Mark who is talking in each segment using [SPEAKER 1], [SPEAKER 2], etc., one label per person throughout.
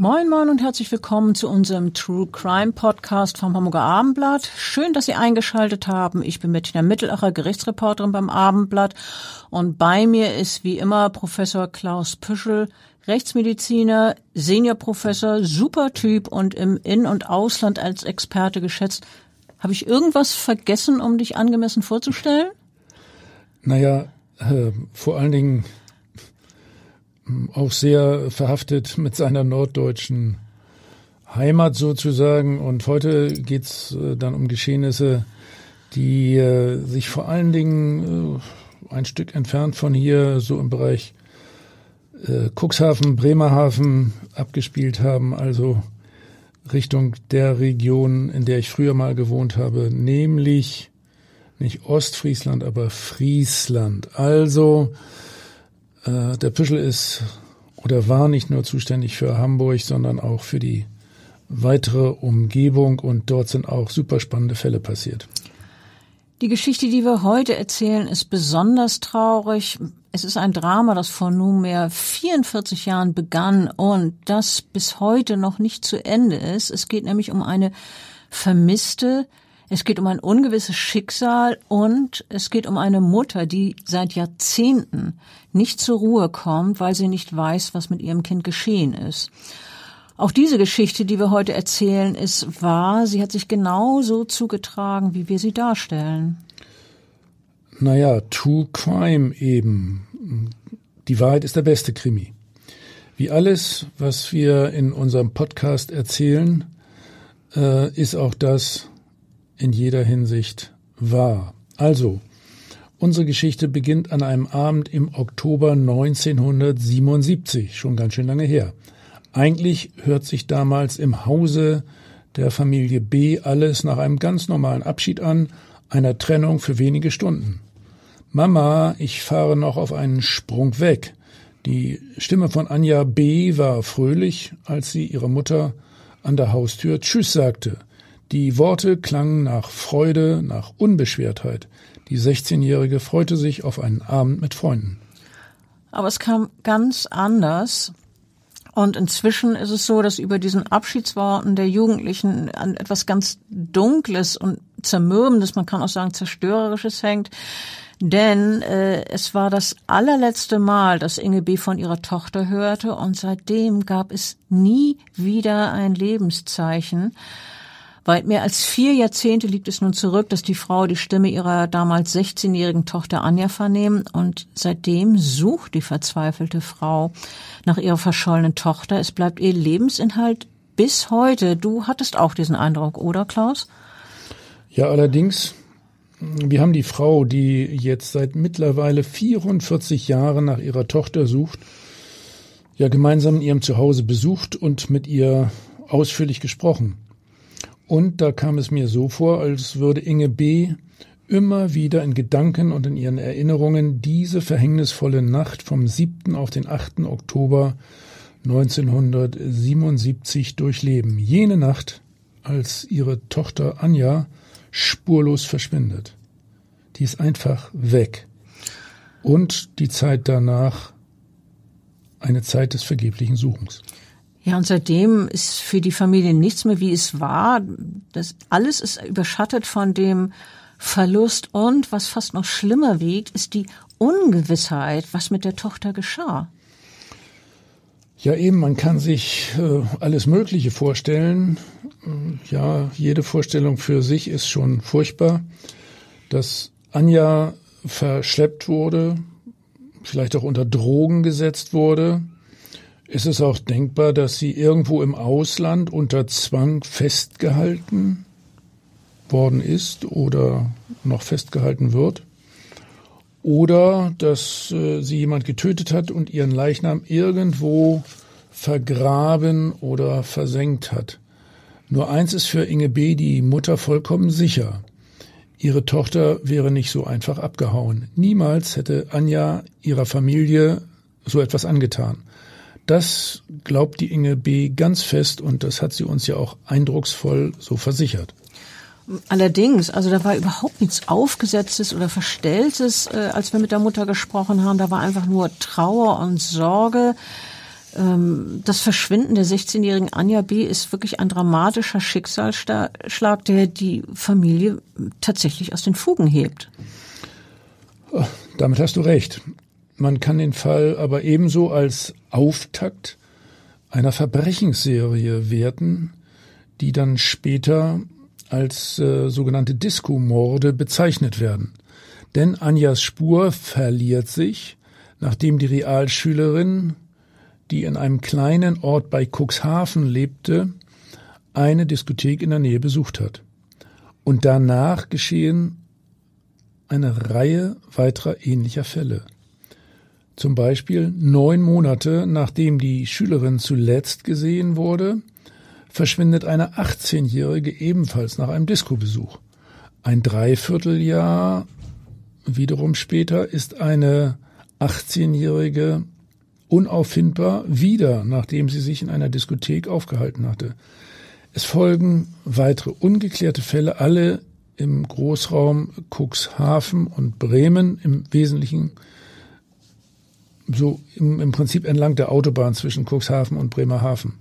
[SPEAKER 1] Moin Moin und herzlich willkommen zu unserem True Crime Podcast vom Hamburger Abendblatt. Schön, dass Sie eingeschaltet haben. Ich bin Bettina Mittelacher, Gerichtsreporterin beim Abendblatt und bei mir ist wie immer Professor Klaus Püschel, Rechtsmediziner, Seniorprofessor, super Typ und im In- und Ausland als Experte geschätzt. Habe ich irgendwas vergessen, um dich angemessen vorzustellen?
[SPEAKER 2] Naja, äh, vor allen Dingen auch sehr verhaftet mit seiner norddeutschen Heimat sozusagen. Und heute geht's äh, dann um Geschehnisse, die äh, sich vor allen Dingen äh, ein Stück entfernt von hier, so im Bereich Cuxhaven, Bremerhaven abgespielt haben, also Richtung der Region, in der ich früher mal gewohnt habe, nämlich nicht Ostfriesland, aber Friesland. Also der Püschel ist oder war nicht nur zuständig für Hamburg, sondern auch für die weitere Umgebung und dort sind auch super spannende Fälle passiert.
[SPEAKER 1] Die Geschichte, die wir heute erzählen, ist besonders traurig. Es ist ein Drama, das vor nunmehr 44 Jahren begann und das bis heute noch nicht zu Ende ist. Es geht nämlich um eine vermisste, es geht um ein ungewisses Schicksal und es geht um eine Mutter, die seit Jahrzehnten nicht zur Ruhe kommt, weil sie nicht weiß, was mit ihrem Kind geschehen ist. Auch diese Geschichte, die wir heute erzählen, ist wahr. Sie hat sich genauso zugetragen, wie wir sie darstellen.
[SPEAKER 2] Naja, True Crime eben. Die Wahrheit ist der beste Krimi. Wie alles, was wir in unserem Podcast erzählen, äh, ist auch das in jeder Hinsicht wahr. Also, unsere Geschichte beginnt an einem Abend im Oktober 1977, schon ganz schön lange her. Eigentlich hört sich damals im Hause der Familie B alles nach einem ganz normalen Abschied an, einer Trennung für wenige Stunden. Mama, ich fahre noch auf einen Sprung weg. Die Stimme von Anja B. war fröhlich, als sie ihrer Mutter an der Haustür Tschüss sagte. Die Worte klangen nach Freude, nach Unbeschwertheit. Die 16-Jährige freute sich auf einen Abend mit Freunden.
[SPEAKER 1] Aber es kam ganz anders. Und inzwischen ist es so, dass über diesen Abschiedsworten der Jugendlichen etwas ganz Dunkles und Zermürbendes, man kann auch sagen Zerstörerisches hängt. Denn äh, es war das allerletzte Mal, dass Inge B. von ihrer Tochter hörte und seitdem gab es nie wieder ein Lebenszeichen. Weit mehr als vier Jahrzehnte liegt es nun zurück, dass die Frau die Stimme ihrer damals 16-jährigen Tochter Anja vernehmen und seitdem sucht die verzweifelte Frau nach ihrer verschollenen Tochter. Es bleibt ihr Lebensinhalt bis heute. Du hattest auch diesen Eindruck, oder Klaus?
[SPEAKER 2] Ja, allerdings, wir haben die Frau, die jetzt seit mittlerweile 44 Jahren nach ihrer Tochter sucht, ja gemeinsam in ihrem Zuhause besucht und mit ihr ausführlich gesprochen. Und da kam es mir so vor, als würde Inge B. immer wieder in Gedanken und in ihren Erinnerungen diese verhängnisvolle Nacht vom 7. auf den 8. Oktober 1977 durchleben. Jene Nacht, als ihre Tochter Anja spurlos verschwindet. Die ist einfach weg. Und die Zeit danach eine Zeit des vergeblichen Suchens.
[SPEAKER 1] Ja, und seitdem ist für die Familie nichts mehr, wie es war. Das alles ist überschattet von dem Verlust und was fast noch schlimmer wiegt, ist die Ungewissheit, was mit der Tochter geschah.
[SPEAKER 2] Ja, eben, man kann sich äh, alles Mögliche vorstellen. Ja, jede Vorstellung für sich ist schon furchtbar. Dass Anja verschleppt wurde, vielleicht auch unter Drogen gesetzt wurde. Ist es auch denkbar, dass sie irgendwo im Ausland unter Zwang festgehalten worden ist oder noch festgehalten wird? Oder dass äh, sie jemand getötet hat und ihren Leichnam irgendwo vergraben oder versenkt hat. Nur eins ist für Inge B., die Mutter, vollkommen sicher. Ihre Tochter wäre nicht so einfach abgehauen. Niemals hätte Anja ihrer Familie so etwas angetan. Das glaubt die Inge B. ganz fest und das hat sie uns ja auch eindrucksvoll so versichert.
[SPEAKER 1] Allerdings, also da war überhaupt nichts Aufgesetztes oder Verstelltes, äh, als wir mit der Mutter gesprochen haben. Da war einfach nur Trauer und Sorge. Ähm, das Verschwinden der 16-jährigen Anja B. ist wirklich ein dramatischer Schicksalsschlag, der die Familie tatsächlich aus den Fugen hebt.
[SPEAKER 2] Damit hast du recht. Man kann den Fall aber ebenso als Auftakt einer Verbrechensserie werten, die dann später als äh, sogenannte Disco-Morde bezeichnet werden. Denn Anjas Spur verliert sich, nachdem die Realschülerin die in einem kleinen Ort bei Cuxhaven lebte, eine Diskothek in der Nähe besucht hat. Und danach geschehen eine Reihe weiterer ähnlicher Fälle. Zum Beispiel neun Monate nachdem die Schülerin zuletzt gesehen wurde, verschwindet eine 18-Jährige ebenfalls nach einem Diskobesuch. Ein Dreivierteljahr wiederum später ist eine 18-Jährige unauffindbar wieder, nachdem sie sich in einer Diskothek aufgehalten hatte. Es folgen weitere ungeklärte Fälle, alle im Großraum Cuxhaven und Bremen, im Wesentlichen so im, im Prinzip entlang der Autobahn zwischen Cuxhaven und Bremerhaven.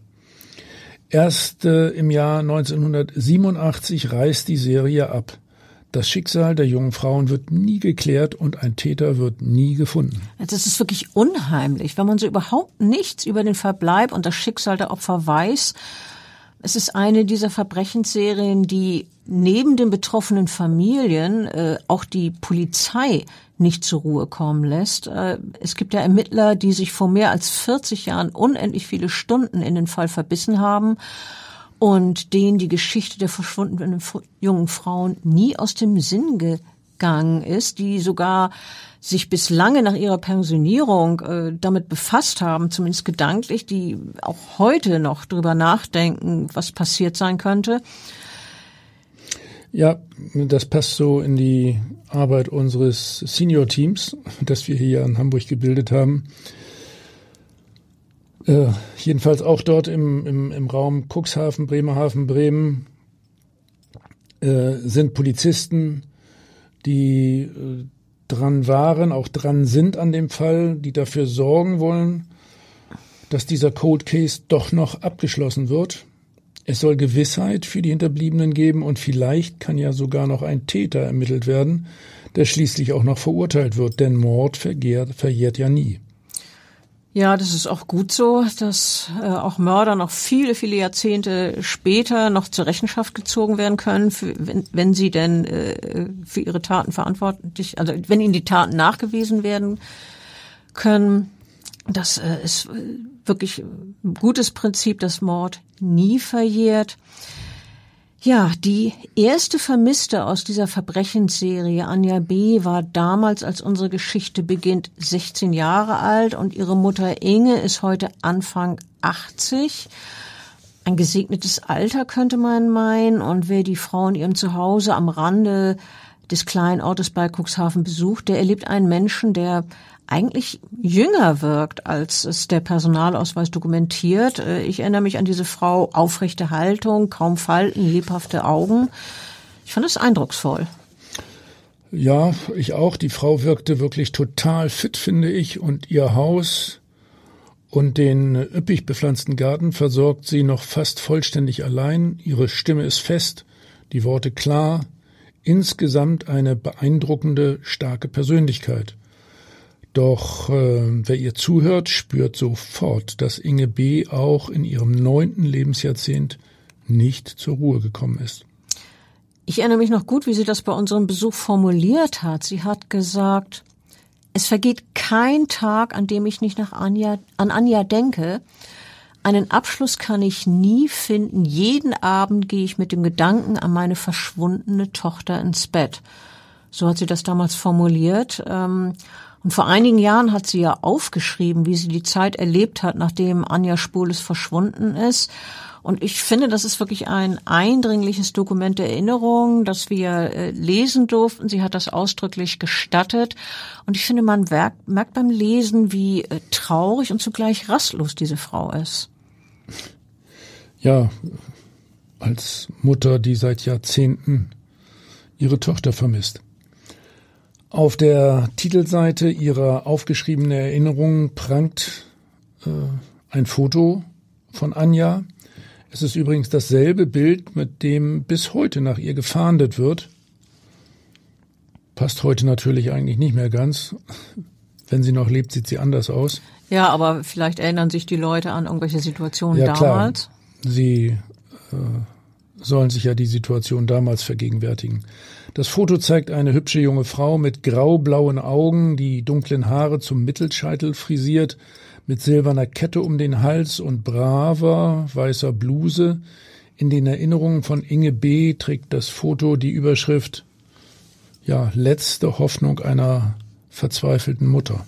[SPEAKER 2] Erst äh, im Jahr 1987 reißt die Serie ab. Das Schicksal der jungen Frauen wird nie geklärt und ein Täter wird nie gefunden.
[SPEAKER 1] Das ist wirklich unheimlich, wenn man so überhaupt nichts über den Verbleib und das Schicksal der Opfer weiß. Es ist eine dieser Verbrechensserien, die neben den betroffenen Familien äh, auch die Polizei nicht zur Ruhe kommen lässt. Äh, es gibt ja Ermittler, die sich vor mehr als 40 Jahren unendlich viele Stunden in den Fall verbissen haben und denen die Geschichte der verschwundenen jungen Frauen nie aus dem Sinn gegangen ist, die sogar sich bis lange nach ihrer Pensionierung äh, damit befasst haben, zumindest gedanklich, die auch heute noch drüber nachdenken, was passiert sein könnte.
[SPEAKER 2] Ja, das passt so in die Arbeit unseres Senior-Teams, das wir hier in Hamburg gebildet haben. Äh, jedenfalls auch dort im, im, im Raum Cuxhaven, Bremerhaven, Bremen äh, sind Polizisten, die äh, dran waren, auch dran sind an dem Fall, die dafür sorgen wollen, dass dieser Cold Case doch noch abgeschlossen wird. Es soll Gewissheit für die Hinterbliebenen geben und vielleicht kann ja sogar noch ein Täter ermittelt werden, der schließlich auch noch verurteilt wird, denn Mord verjährt, verjährt ja nie.
[SPEAKER 1] Ja, das ist auch gut so, dass äh, auch Mörder noch viele, viele Jahrzehnte später noch zur Rechenschaft gezogen werden können, für, wenn, wenn sie denn äh, für ihre Taten verantwortlich, also wenn ihnen die Taten nachgewiesen werden können. Das äh, ist äh, wirklich ein gutes Prinzip, dass Mord nie verjährt. Ja, die erste Vermisste aus dieser Verbrechensserie, Anja B., war damals, als unsere Geschichte beginnt, 16 Jahre alt und ihre Mutter Inge ist heute Anfang 80. Ein gesegnetes Alter könnte man meinen und wer die Frau in ihrem Zuhause am Rande des kleinen Ortes bei Cuxhaven besucht, der erlebt einen Menschen, der eigentlich jünger wirkt, als es der Personalausweis dokumentiert. Äh, ich erinnere mich an diese Frau, aufrechte Haltung, kaum Falten, lebhafte Augen. Ich fand es eindrucksvoll.
[SPEAKER 2] Ja, ich auch. Die Frau wirkte wirklich total fit, finde ich, und ihr Haus und den üppig bepflanzten Garten versorgt sie noch fast vollständig allein. Ihre Stimme ist fest, die Worte klar. Insgesamt eine beeindruckende, starke Persönlichkeit. Doch äh, wer ihr zuhört, spürt sofort, dass Inge B. auch in ihrem neunten Lebensjahrzehnt nicht zur Ruhe gekommen ist.
[SPEAKER 1] Ich erinnere mich noch gut, wie sie das bei unserem Besuch formuliert hat. Sie hat gesagt, Es vergeht kein Tag, an dem ich nicht nach Anja, an Anja denke. Einen Abschluss kann ich nie finden. Jeden Abend gehe ich mit dem Gedanken an meine verschwundene Tochter ins Bett. So hat sie das damals formuliert. Ähm, und vor einigen Jahren hat sie ja aufgeschrieben, wie sie die Zeit erlebt hat, nachdem Anja Spules verschwunden ist. Und ich finde, das ist wirklich ein eindringliches Dokument der Erinnerung, das wir äh, lesen durften. Sie hat das ausdrücklich gestattet. Und ich finde, man merkt beim Lesen, wie äh, traurig und zugleich rastlos diese Frau ist.
[SPEAKER 2] Ja, als Mutter, die seit Jahrzehnten ihre Tochter vermisst. Auf der Titelseite ihrer aufgeschriebenen Erinnerung prangt äh, ein Foto von Anja, es ist übrigens dasselbe Bild, mit dem bis heute nach ihr gefahndet wird. Passt heute natürlich eigentlich nicht mehr ganz. Wenn sie noch lebt, sieht sie anders aus.
[SPEAKER 1] Ja, aber vielleicht erinnern sich die Leute an irgendwelche Situationen ja, damals.
[SPEAKER 2] Klar. Sie äh, sollen sich ja die Situation damals vergegenwärtigen. Das Foto zeigt eine hübsche junge Frau mit graublauen Augen, die dunklen Haare zum Mittelscheitel frisiert, mit silberner Kette um den Hals und braver weißer Bluse. In den Erinnerungen von Inge B. trägt das Foto die Überschrift ja, letzte Hoffnung einer verzweifelten Mutter.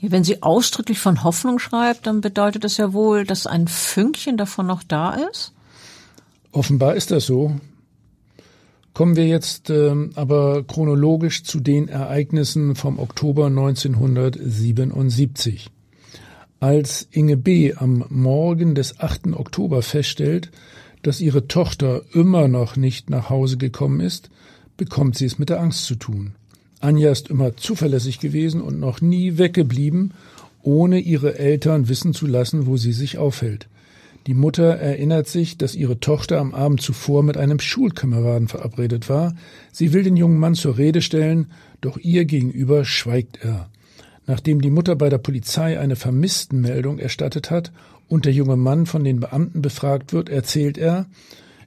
[SPEAKER 1] Wenn sie ausdrücklich von Hoffnung schreibt, dann bedeutet das ja wohl, dass ein Fünkchen davon noch da ist?
[SPEAKER 2] Offenbar ist das so. Kommen wir jetzt äh, aber chronologisch zu den Ereignissen vom Oktober 1977. Als Inge B. am Morgen des 8. Oktober feststellt, dass ihre Tochter immer noch nicht nach Hause gekommen ist, bekommt sie es mit der Angst zu tun. Anja ist immer zuverlässig gewesen und noch nie weggeblieben, ohne ihre Eltern wissen zu lassen, wo sie sich aufhält. Die Mutter erinnert sich, dass ihre Tochter am Abend zuvor mit einem Schulkameraden verabredet war. Sie will den jungen Mann zur Rede stellen, doch ihr gegenüber schweigt er. Nachdem die Mutter bei der Polizei eine Vermisstenmeldung erstattet hat und der junge Mann von den Beamten befragt wird, erzählt er,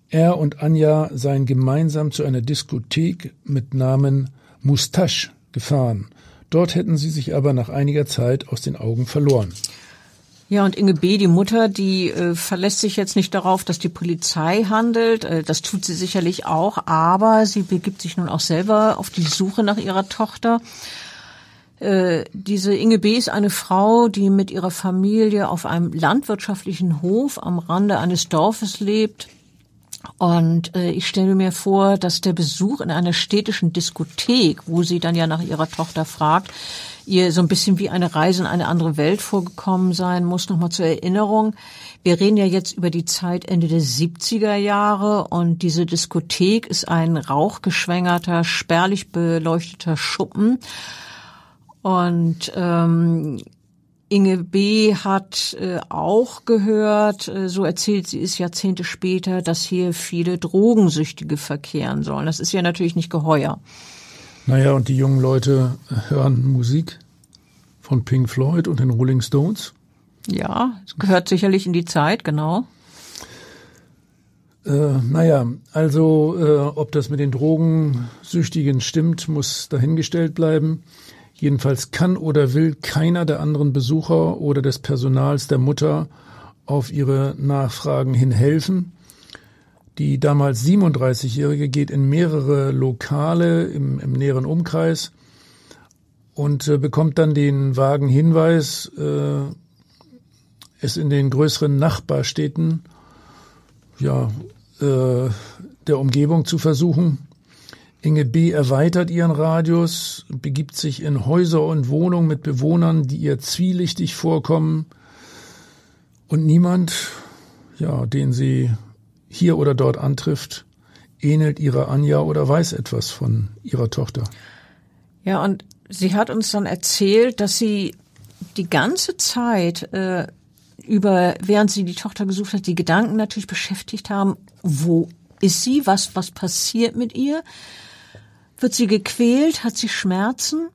[SPEAKER 2] er und Anja seien gemeinsam zu einer Diskothek mit Namen Mustache gefahren. Dort hätten sie sich aber nach einiger Zeit aus den Augen verloren.
[SPEAKER 1] Ja, und Inge B., die Mutter, die äh, verlässt sich jetzt nicht darauf, dass die Polizei handelt. Äh, das tut sie sicherlich auch, aber sie begibt sich nun auch selber auf die Suche nach ihrer Tochter. Äh, diese Inge B. ist eine Frau, die mit ihrer Familie auf einem landwirtschaftlichen Hof am Rande eines Dorfes lebt. Und äh, ich stelle mir vor, dass der Besuch in einer städtischen Diskothek, wo sie dann ja nach ihrer Tochter fragt, ihr so ein bisschen wie eine Reise in eine andere Welt vorgekommen sein muss. Nochmal zur Erinnerung. Wir reden ja jetzt über die Zeit Ende der 70er Jahre und diese Diskothek ist ein rauchgeschwängerter, spärlich beleuchteter Schuppen und ähm, Inge B. hat äh, auch gehört, äh, so erzählt sie es Jahrzehnte später, dass hier viele Drogensüchtige verkehren sollen. Das ist ja natürlich nicht geheuer.
[SPEAKER 2] Naja, und die jungen Leute hören Musik von Pink Floyd und den Rolling Stones.
[SPEAKER 1] Ja, es gehört sicherlich in die Zeit, genau.
[SPEAKER 2] Äh, naja, also äh, ob das mit den Drogensüchtigen stimmt, muss dahingestellt bleiben. Jedenfalls kann oder will keiner der anderen Besucher oder des Personals der Mutter auf ihre Nachfragen hin helfen. Die damals 37-Jährige geht in mehrere Lokale im, im näheren Umkreis und äh, bekommt dann den vagen Hinweis, äh, es in den größeren Nachbarstädten ja, äh, der Umgebung zu versuchen. Inge B. erweitert ihren Radius, begibt sich in Häuser und Wohnungen mit Bewohnern, die ihr zwielichtig vorkommen. Und niemand, ja, den sie hier oder dort antrifft, ähnelt ihrer Anja oder weiß etwas von ihrer Tochter.
[SPEAKER 1] Ja, und sie hat uns dann erzählt, dass sie die ganze Zeit äh, über, während sie die Tochter gesucht hat, die Gedanken natürlich beschäftigt haben, wo ist sie, was, was passiert mit ihr? Wird sie gequält? Hat sie Schmerzen?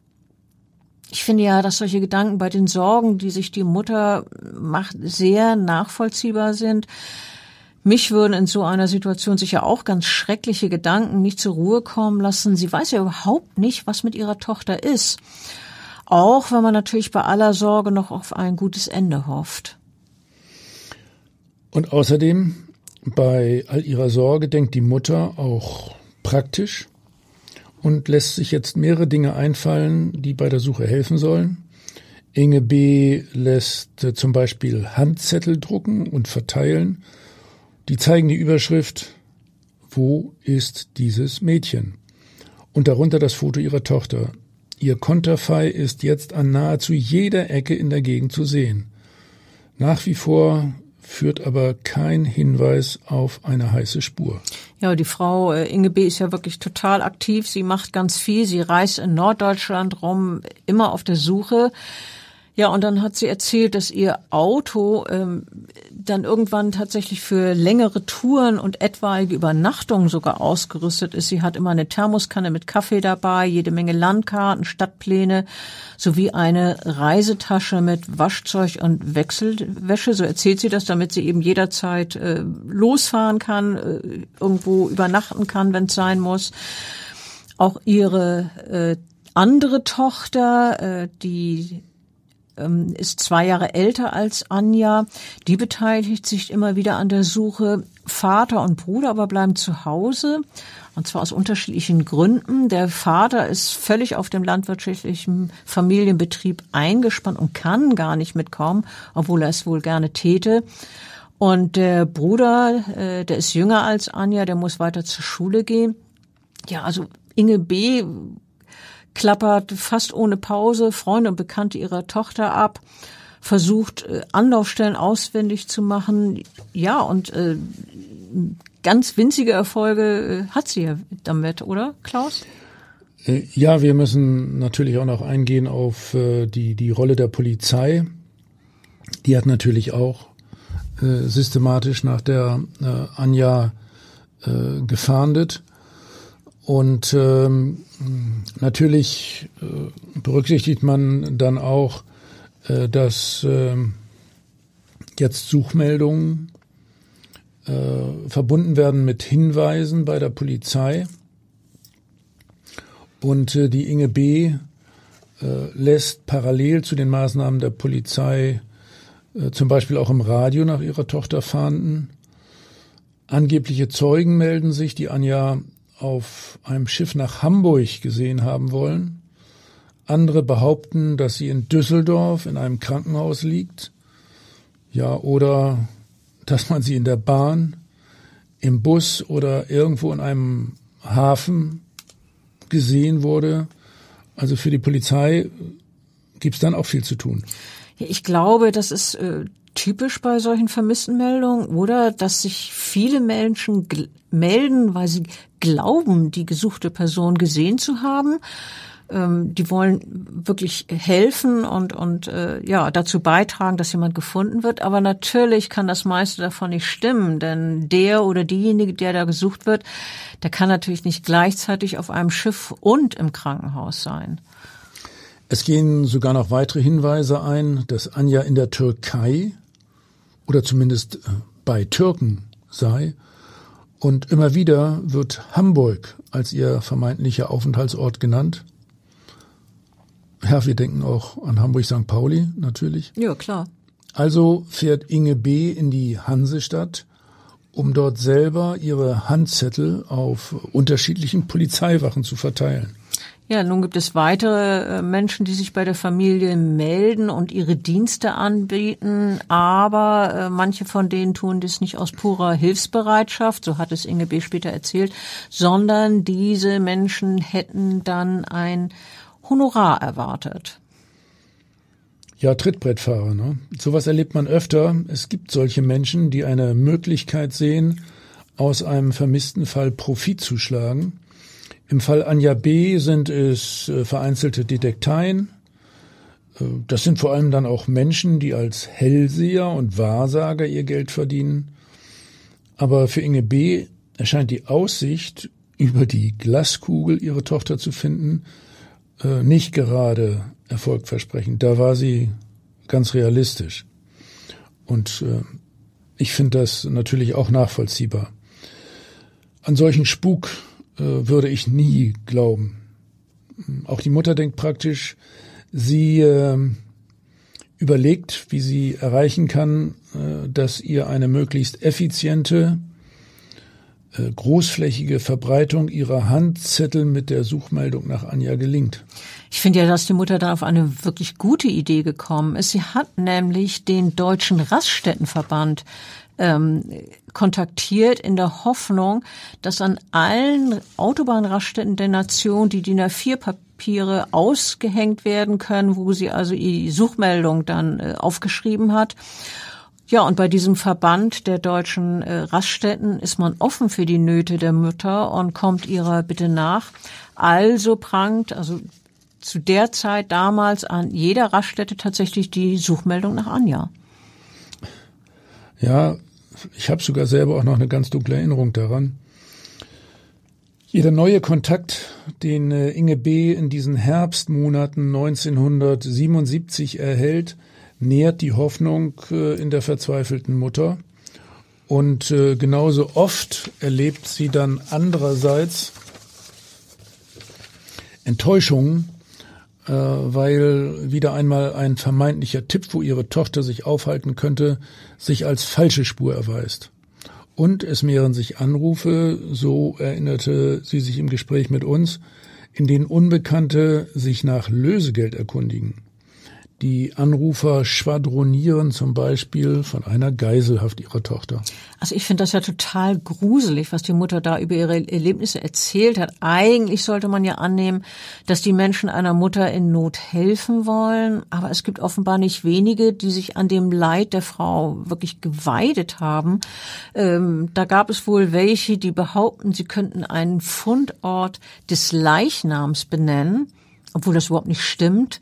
[SPEAKER 1] Ich finde ja, dass solche Gedanken bei den Sorgen, die sich die Mutter macht, sehr nachvollziehbar sind. Mich würden in so einer Situation sicher auch ganz schreckliche Gedanken nicht zur Ruhe kommen lassen. Sie weiß ja überhaupt nicht, was mit ihrer Tochter ist. Auch wenn man natürlich bei aller Sorge noch auf ein gutes Ende hofft.
[SPEAKER 2] Und außerdem, bei all ihrer Sorge denkt die Mutter auch praktisch und lässt sich jetzt mehrere Dinge einfallen, die bei der Suche helfen sollen. Inge B. lässt äh, zum Beispiel Handzettel drucken und verteilen. Die zeigen die Überschrift Wo ist dieses Mädchen? Und darunter das Foto ihrer Tochter. Ihr Konterfei ist jetzt an nahezu jeder Ecke in der Gegend zu sehen. Nach wie vor führt aber kein Hinweis auf eine heiße Spur.
[SPEAKER 1] Ja, die Frau äh, Inge B. ist ja wirklich total aktiv. Sie macht ganz viel. Sie reist in Norddeutschland rum, immer auf der Suche. Ja, und dann hat sie erzählt, dass ihr Auto ähm, dann irgendwann tatsächlich für längere Touren und etwaige Übernachtungen sogar ausgerüstet ist. Sie hat immer eine Thermoskanne mit Kaffee dabei, jede Menge Landkarten, Stadtpläne sowie eine Reisetasche mit Waschzeug und Wechselwäsche. So erzählt sie das, damit sie eben jederzeit äh, losfahren kann, äh, irgendwo übernachten kann, wenn es sein muss. Auch ihre äh, andere Tochter, äh, die ähm, ist zwei Jahre älter als Anja. Die beteiligt sich immer wieder an der Suche. Vater und Bruder aber bleiben zu Hause. Und zwar aus unterschiedlichen Gründen. Der Vater ist völlig auf dem landwirtschaftlichen Familienbetrieb eingespannt und kann gar nicht mitkommen, obwohl er es wohl gerne täte. Und der Bruder, äh, der ist jünger als Anja, der muss weiter zur Schule gehen. Ja, also Inge B klappert fast ohne Pause Freunde und Bekannte ihrer Tochter ab, versucht äh, Anlaufstellen auswendig zu machen. Ja, und äh, ganz winzige Erfolge äh, hat sie ja damit, oder Klaus?
[SPEAKER 2] Äh, ja, wir müssen natürlich auch noch eingehen auf die, die Rolle der Polizei. Die hat natürlich auch systematisch nach der Anja gefahndet. Und ähm, natürlich äh, berücksichtigt man dann auch, äh, dass äh, jetzt Suchmeldungen äh, verbunden werden mit Hinweisen bei der Polizei. Und äh, die Inge B. Äh, lässt parallel zu den Maßnahmen der Polizei äh, zum Beispiel auch im Radio nach ihrer Tochter fahnden. Angebliche Zeugen melden sich, die Anja auf einem Schiff nach Hamburg gesehen haben wollen. Andere behaupten, dass sie in Düsseldorf in einem Krankenhaus liegt. Ja, oder dass man sie in der Bahn, im Bus oder irgendwo in einem Hafen gesehen wurde. Also für die Polizei gibt's dann auch viel zu tun.
[SPEAKER 1] Ich glaube, das ist äh, typisch bei solchen Vermisstenmeldungen, oder? Dass sich viele Menschen melden, weil sie glauben, die gesuchte Person gesehen zu haben. Ähm, die wollen wirklich helfen und, und äh, ja, dazu beitragen, dass jemand gefunden wird. Aber natürlich kann das meiste davon nicht stimmen, denn der oder diejenige, der da gesucht wird, der kann natürlich nicht gleichzeitig auf einem Schiff und im Krankenhaus sein.
[SPEAKER 2] Es gehen sogar noch weitere Hinweise ein, dass Anja in der Türkei oder zumindest äh, bei Türken sei. Und immer wieder wird Hamburg als ihr vermeintlicher Aufenthaltsort genannt. Ja, wir denken auch an Hamburg-St. Pauli natürlich.
[SPEAKER 1] Ja, klar.
[SPEAKER 2] Also fährt Inge B. in die Hansestadt, um dort selber ihre Handzettel auf unterschiedlichen Polizeiwachen zu verteilen.
[SPEAKER 1] Ja, nun gibt es weitere äh, Menschen, die sich bei der Familie melden und ihre Dienste anbieten, aber äh, manche von denen tun das nicht aus purer Hilfsbereitschaft, so hat es Inge B. später erzählt, sondern diese Menschen hätten dann ein Honorar erwartet.
[SPEAKER 2] Ja, Trittbrettfahrer, ne? Sowas erlebt man öfter. Es gibt solche Menschen, die eine Möglichkeit sehen, aus einem vermissten Fall Profit zu schlagen im Fall Anja B. sind es äh, vereinzelte Detekteien. Äh, das sind vor allem dann auch Menschen, die als Hellseher und Wahrsager ihr Geld verdienen. Aber für Inge B. erscheint die Aussicht, über die Glaskugel ihre Tochter zu finden, äh, nicht gerade erfolgversprechend. Da war sie ganz realistisch. Und ich finde das natürlich auch nachvollziehbar. An solchen Spuk würde ich nie glauben. Auch die Mutter denkt praktisch, Sie äh, überlegt, wie sie erreichen kann, äh, dass ihr eine möglichst effiziente, äh, großflächige Verbreitung ihrer Handzettel mit der Suchmeldung nach Anja gelingt.
[SPEAKER 1] Ich finde ja, dass die Mutter da auf eine wirklich gute Idee gekommen ist. Sie hat nämlich den Deutschen Raststättenverband ähm, kontaktiert in der Hoffnung, dass an allen Autobahnraststätten der Nation die DIN A4 Papiere ausgehängt werden können, wo sie also die Suchmeldung dann äh, aufgeschrieben hat. Ja, und bei diesem Verband der deutschen äh, Raststätten ist man offen für die Nöte der Mütter und kommt ihrer Bitte nach. Also prangt, also zu der Zeit damals an jeder Raststätte tatsächlich die Suchmeldung nach Anja.
[SPEAKER 2] Ja, ich habe sogar selber auch noch eine ganz dunkle Erinnerung daran. Jeder neue Kontakt, den äh, Inge B. in diesen Herbstmonaten 1977 erhält, nährt die Hoffnung äh, in der verzweifelten Mutter. Und äh, genauso oft erlebt sie dann andererseits Enttäuschungen, weil wieder einmal ein vermeintlicher Tipp, wo ihre Tochter sich aufhalten könnte, sich als falsche Spur erweist. Und es mehren sich Anrufe, so erinnerte sie sich im Gespräch mit uns, in denen Unbekannte sich nach Lösegeld erkundigen. Die Anrufer schwadronieren zum Beispiel von einer Geiselhaft ihrer Tochter.
[SPEAKER 1] Also ich finde das ja total gruselig, was die Mutter da über ihre Erlebnisse erzählt hat. Eigentlich sollte man ja annehmen, dass die Menschen einer Mutter in Not helfen wollen. Aber es gibt offenbar nicht wenige, die sich an dem Leid der Frau wirklich geweidet haben. Ähm, da gab es wohl welche, die behaupten, sie könnten einen Fundort des Leichnams benennen, obwohl das überhaupt nicht stimmt.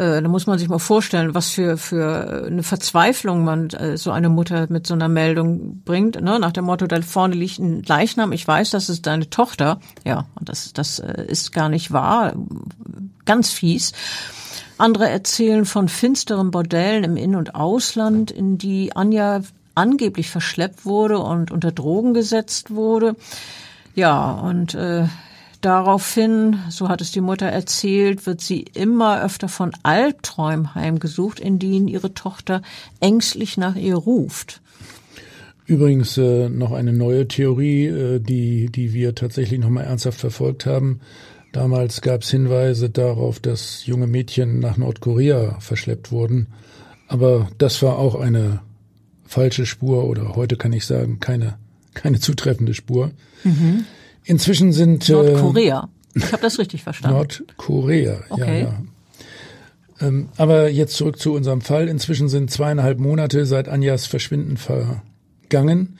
[SPEAKER 1] Äh, da muss man sich mal vorstellen, was für, für eine Verzweiflung man äh, so eine Mutter mit so einer Meldung bringt. Ne? Nach dem Motto, da vorne liegt ein Leichnam, ich weiß, das ist deine Tochter. Ja, das, das äh, ist gar nicht wahr. Ganz fies. Andere erzählen von finsteren Bordellen im In- und Ausland, in die Anja angeblich verschleppt wurde und unter Drogen gesetzt wurde. Ja, und äh, Daraufhin, so hat es die Mutter erzählt, wird sie immer öfter von Albträumen heimgesucht, in denen ihre Tochter ängstlich nach ihr ruft.
[SPEAKER 2] Übrigens äh, noch eine neue Theorie, äh, die, die wir tatsächlich nochmal ernsthaft verfolgt haben. Damals gab es Hinweise darauf, dass junge Mädchen nach Nordkorea verschleppt wurden. Aber das war auch eine falsche Spur oder heute kann ich sagen, keine, keine zutreffende Spur. Mhm. Inzwischen sind
[SPEAKER 1] äh, Nordkorea. Ich habe das richtig verstanden.
[SPEAKER 2] Nordkorea, okay. ja, ja. Ähm, aber jetzt zurück zu unserem Fall. Inzwischen sind zweieinhalb Monate seit Anjas Verschwinden vergangen.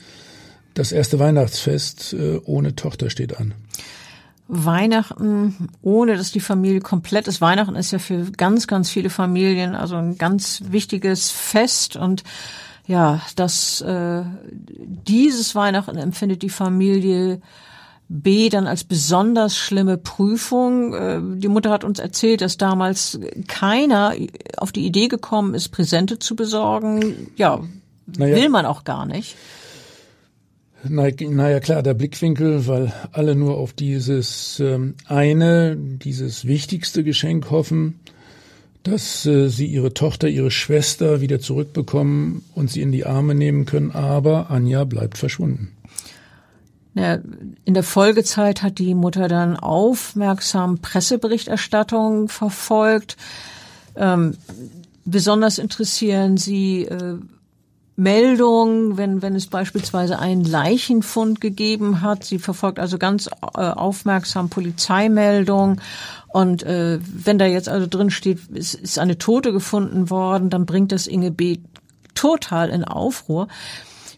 [SPEAKER 2] Das erste Weihnachtsfest äh, ohne Tochter steht an.
[SPEAKER 1] Weihnachten, ohne dass die Familie komplett ist. Weihnachten ist ja für ganz, ganz viele Familien also ein ganz wichtiges Fest und ja, das äh, dieses Weihnachten empfindet die Familie B dann als besonders schlimme Prüfung. Äh, die Mutter hat uns erzählt, dass damals keiner auf die Idee gekommen ist, Präsente zu besorgen. Ja, naja. will man auch gar nicht.
[SPEAKER 2] Naja, klar, der Blickwinkel, weil alle nur auf dieses ähm, eine, dieses wichtigste Geschenk hoffen, dass äh, sie ihre Tochter, ihre Schwester wieder zurückbekommen und sie in die Arme nehmen können, aber Anja bleibt verschwunden.
[SPEAKER 1] In der Folgezeit hat die Mutter dann aufmerksam Presseberichterstattung verfolgt. Ähm, besonders interessieren sie äh, Meldungen, wenn, wenn es beispielsweise einen Leichenfund gegeben hat. Sie verfolgt also ganz äh, aufmerksam Polizeimeldungen. Und äh, wenn da jetzt also drin steht, es ist eine Tote gefunden worden, dann bringt das Inge B. total in Aufruhr.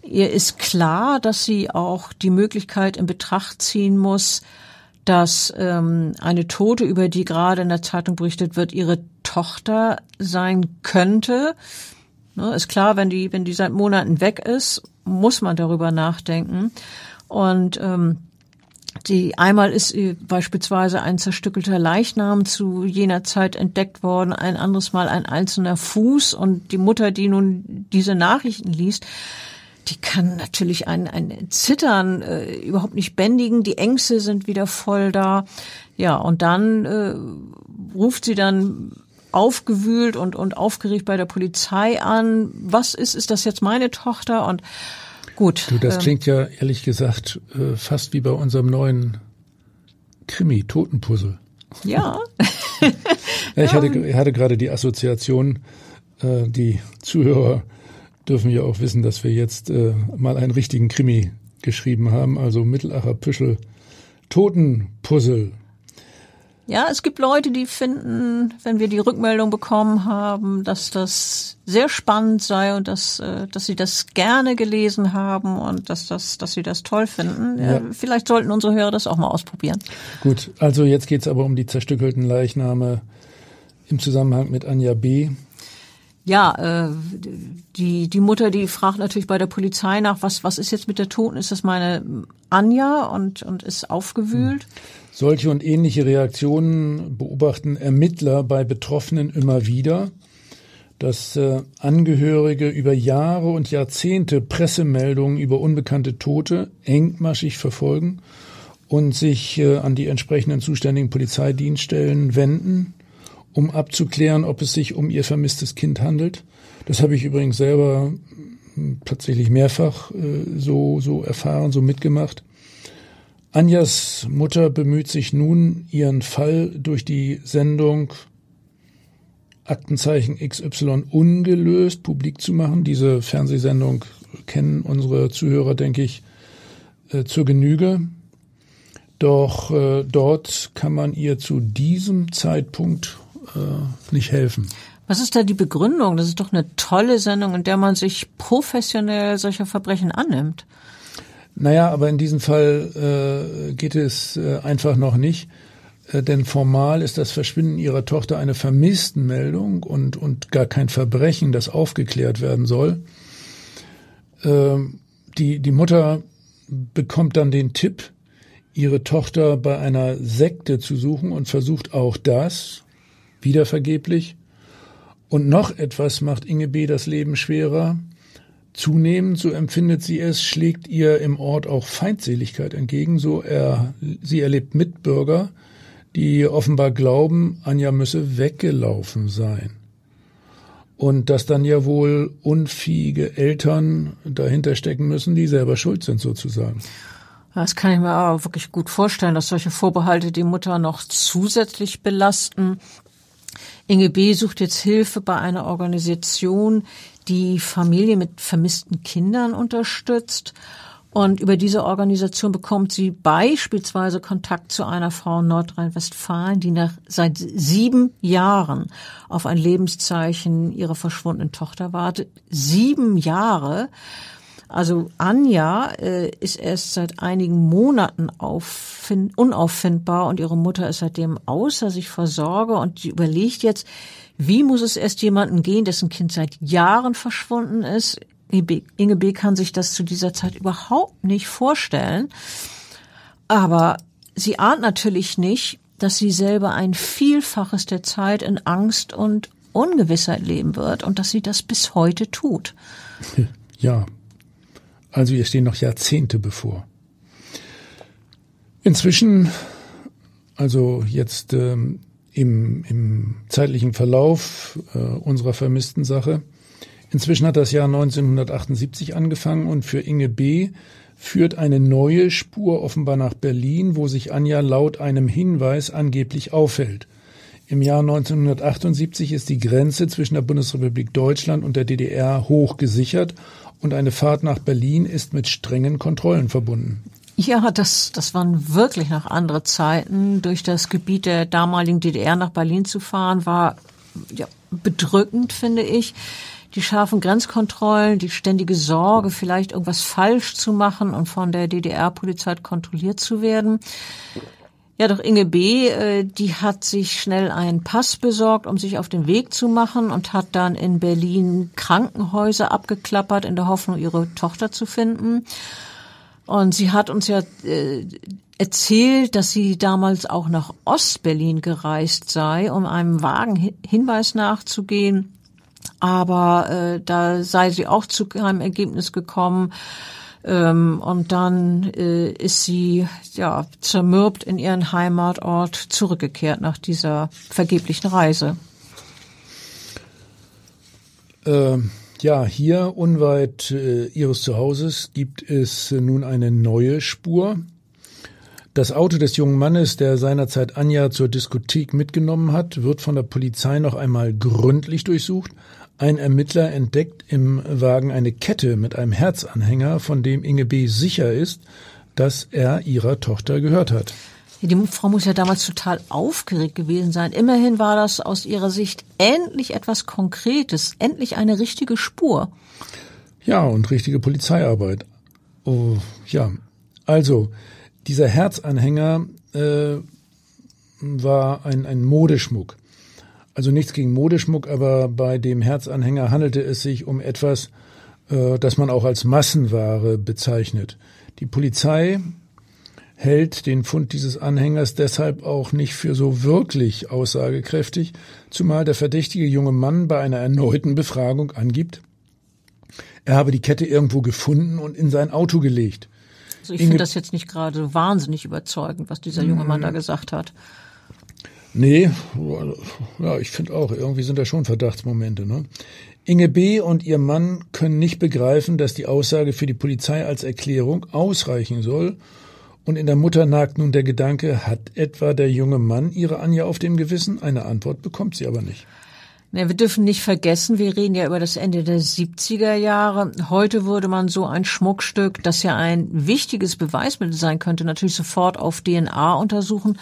[SPEAKER 1] Ihr ist klar, dass sie auch die Möglichkeit in Betracht ziehen muss, dass ähm, eine Tote, über die gerade in der Zeitung berichtet wird, ihre Tochter sein könnte. Ne, ist klar, wenn die, wenn die seit Monaten weg ist, muss man darüber nachdenken. Und ähm, die einmal ist beispielsweise ein zerstückelter Leichnam zu jener Zeit entdeckt worden, ein anderes Mal ein einzelner Fuß und die Mutter, die nun diese Nachrichten liest, die kann natürlich ein, ein Zittern äh, überhaupt nicht bändigen. Die Ängste sind wieder voll da. Ja, und dann äh, ruft sie dann aufgewühlt und, und aufgeregt bei der Polizei an. Was ist, ist das jetzt meine Tochter? Und gut.
[SPEAKER 2] Du, das äh, klingt ja ehrlich gesagt äh, fast wie bei unserem neuen Krimi, Totenpuzzle.
[SPEAKER 1] Ja.
[SPEAKER 2] ja ich hatte, hatte gerade die Assoziation, äh, die Zuhörer dürfen ja auch wissen, dass wir jetzt äh, mal einen richtigen Krimi geschrieben haben, also Mittelacher Püschel Totenpuzzle.
[SPEAKER 1] Ja, es gibt Leute, die finden, wenn wir die Rückmeldung bekommen haben, dass das sehr spannend sei und dass, äh, dass sie das gerne gelesen haben und dass, das, dass sie das toll finden. Ja. Vielleicht sollten unsere Hörer das auch mal ausprobieren.
[SPEAKER 2] Gut, also jetzt geht's aber um die zerstückelten Leichname im Zusammenhang mit Anja B
[SPEAKER 1] ja, äh, die, die Mutter, die fragt natürlich bei der Polizei nach, was, was ist jetzt mit der Toten? Ist das meine Anja und, und ist aufgewühlt? Hm.
[SPEAKER 2] Solche und ähnliche Reaktionen beobachten Ermittler bei Betroffenen immer wieder, dass äh, Angehörige über Jahre und Jahrzehnte Pressemeldungen über unbekannte Tote engmaschig verfolgen und sich äh, an die entsprechenden zuständigen Polizeidienststellen wenden um abzuklären, ob es sich um ihr vermisstes Kind handelt. Das habe ich übrigens selber hm, tatsächlich mehrfach äh, so, so erfahren, so mitgemacht. Anjas Mutter bemüht sich nun, ihren Fall durch die Sendung Aktenzeichen XY ungelöst publik zu machen. Diese Fernsehsendung kennen unsere Zuhörer, denke ich, äh, zur Genüge. Doch äh, dort kann man ihr zu diesem Zeitpunkt äh, nicht helfen.
[SPEAKER 1] Was ist da die Begründung? Das ist doch eine tolle Sendung, in der man sich professionell solcher Verbrechen annimmt.
[SPEAKER 2] Naja, aber in diesem Fall äh, geht es äh, einfach noch nicht, äh, denn formal ist das Verschwinden ihrer Tochter eine Vermisstenmeldung und, und gar kein Verbrechen, das aufgeklärt werden soll. Äh, die, die Mutter bekommt dann den Tipp, ihre Tochter bei einer Sekte zu suchen und versucht auch das, wieder vergeblich. Und noch etwas macht Inge B. das Leben schwerer. Zunehmend, so empfindet sie es, schlägt ihr im Ort auch Feindseligkeit entgegen. So er, sie erlebt Mitbürger, die offenbar glauben, Anja müsse weggelaufen sein. Und dass dann ja wohl unfähige Eltern dahinter stecken müssen, die selber schuld sind sozusagen.
[SPEAKER 1] Das kann ich mir aber wirklich gut vorstellen, dass solche Vorbehalte die Mutter noch zusätzlich belasten. Inge B. sucht jetzt Hilfe bei einer Organisation, die Familien mit vermissten Kindern unterstützt. Und über diese Organisation bekommt sie beispielsweise Kontakt zu einer Frau in Nordrhein-Westfalen, die nach seit sieben Jahren auf ein Lebenszeichen ihrer verschwundenen Tochter wartet. Sieben Jahre. Also Anja äh, ist erst seit einigen Monaten unauffindbar und ihre Mutter ist seitdem außer sich vor Sorge und sie überlegt jetzt, wie muss es erst jemanden gehen, dessen Kind seit Jahren verschwunden ist. Inge B. kann sich das zu dieser Zeit überhaupt nicht vorstellen. Aber sie ahnt natürlich nicht, dass sie selber ein Vielfaches der Zeit in Angst und Ungewissheit leben wird und dass sie das bis heute tut.
[SPEAKER 2] Ja, also ihr stehen noch Jahrzehnte bevor. Inzwischen, also jetzt ähm, im, im zeitlichen Verlauf äh, unserer vermissten Sache, inzwischen hat das Jahr 1978 angefangen und für Inge B. führt eine neue Spur offenbar nach Berlin, wo sich Anja laut einem Hinweis angeblich aufhält. Im Jahr 1978 ist die Grenze zwischen der Bundesrepublik Deutschland und der DDR hoch gesichert und eine Fahrt nach Berlin ist mit strengen Kontrollen verbunden.
[SPEAKER 1] Ja, das, das waren wirklich noch andere Zeiten. Durch das Gebiet der damaligen DDR nach Berlin zu fahren, war ja, bedrückend, finde ich. Die scharfen Grenzkontrollen, die ständige Sorge, vielleicht irgendwas falsch zu machen und von der DDR-Polizei kontrolliert zu werden. Ja, doch Inge B., äh, die hat sich schnell einen Pass besorgt, um sich auf den Weg zu machen und hat dann in Berlin Krankenhäuser abgeklappert, in der Hoffnung, ihre Tochter zu finden. Und sie hat uns ja äh, erzählt, dass sie damals auch nach Ostberlin gereist sei, um einem vagen Hinweis nachzugehen. Aber äh, da sei sie auch zu keinem Ergebnis gekommen. Ähm, und dann äh, ist sie ja zermürbt in ihren Heimatort zurückgekehrt nach dieser vergeblichen Reise.
[SPEAKER 2] Äh, ja, hier unweit äh, ihres Zuhauses gibt es äh, nun eine neue Spur. Das Auto des jungen Mannes, der seinerzeit Anja zur Diskothek mitgenommen hat, wird von der Polizei noch einmal gründlich durchsucht. Ein Ermittler entdeckt im Wagen eine Kette mit einem Herzanhänger, von dem Inge B. sicher ist, dass er ihrer Tochter gehört hat.
[SPEAKER 1] Die Frau muss ja damals total aufgeregt gewesen sein. Immerhin war das aus ihrer Sicht endlich etwas Konkretes, endlich eine richtige Spur.
[SPEAKER 2] Ja, und richtige Polizeiarbeit. Oh, ja. Also, dieser Herzanhänger äh, war ein, ein Modeschmuck. Also nichts gegen Modeschmuck, aber bei dem Herzanhänger handelte es sich um etwas, äh, das man auch als Massenware bezeichnet. Die Polizei hält den Fund dieses Anhängers deshalb auch nicht für so wirklich aussagekräftig, zumal der verdächtige junge Mann bei einer erneuten Befragung angibt, er habe die Kette irgendwo gefunden und in sein Auto gelegt.
[SPEAKER 1] Also ich finde das jetzt nicht gerade wahnsinnig überzeugend, was dieser junge Mann da mm. gesagt hat.
[SPEAKER 2] Nee, ja, ich finde auch, irgendwie sind da schon Verdachtsmomente. Ne? Inge B. und ihr Mann können nicht begreifen, dass die Aussage für die Polizei als Erklärung ausreichen soll und in der Mutter nagt nun der Gedanke, hat etwa der junge Mann ihre Anja auf dem Gewissen? Eine Antwort bekommt sie aber nicht.
[SPEAKER 1] Ja, wir dürfen nicht vergessen, wir reden ja über das Ende der 70er Jahre. Heute würde man so ein Schmuckstück, das ja ein wichtiges Beweismittel sein könnte, natürlich sofort auf DNA untersuchen.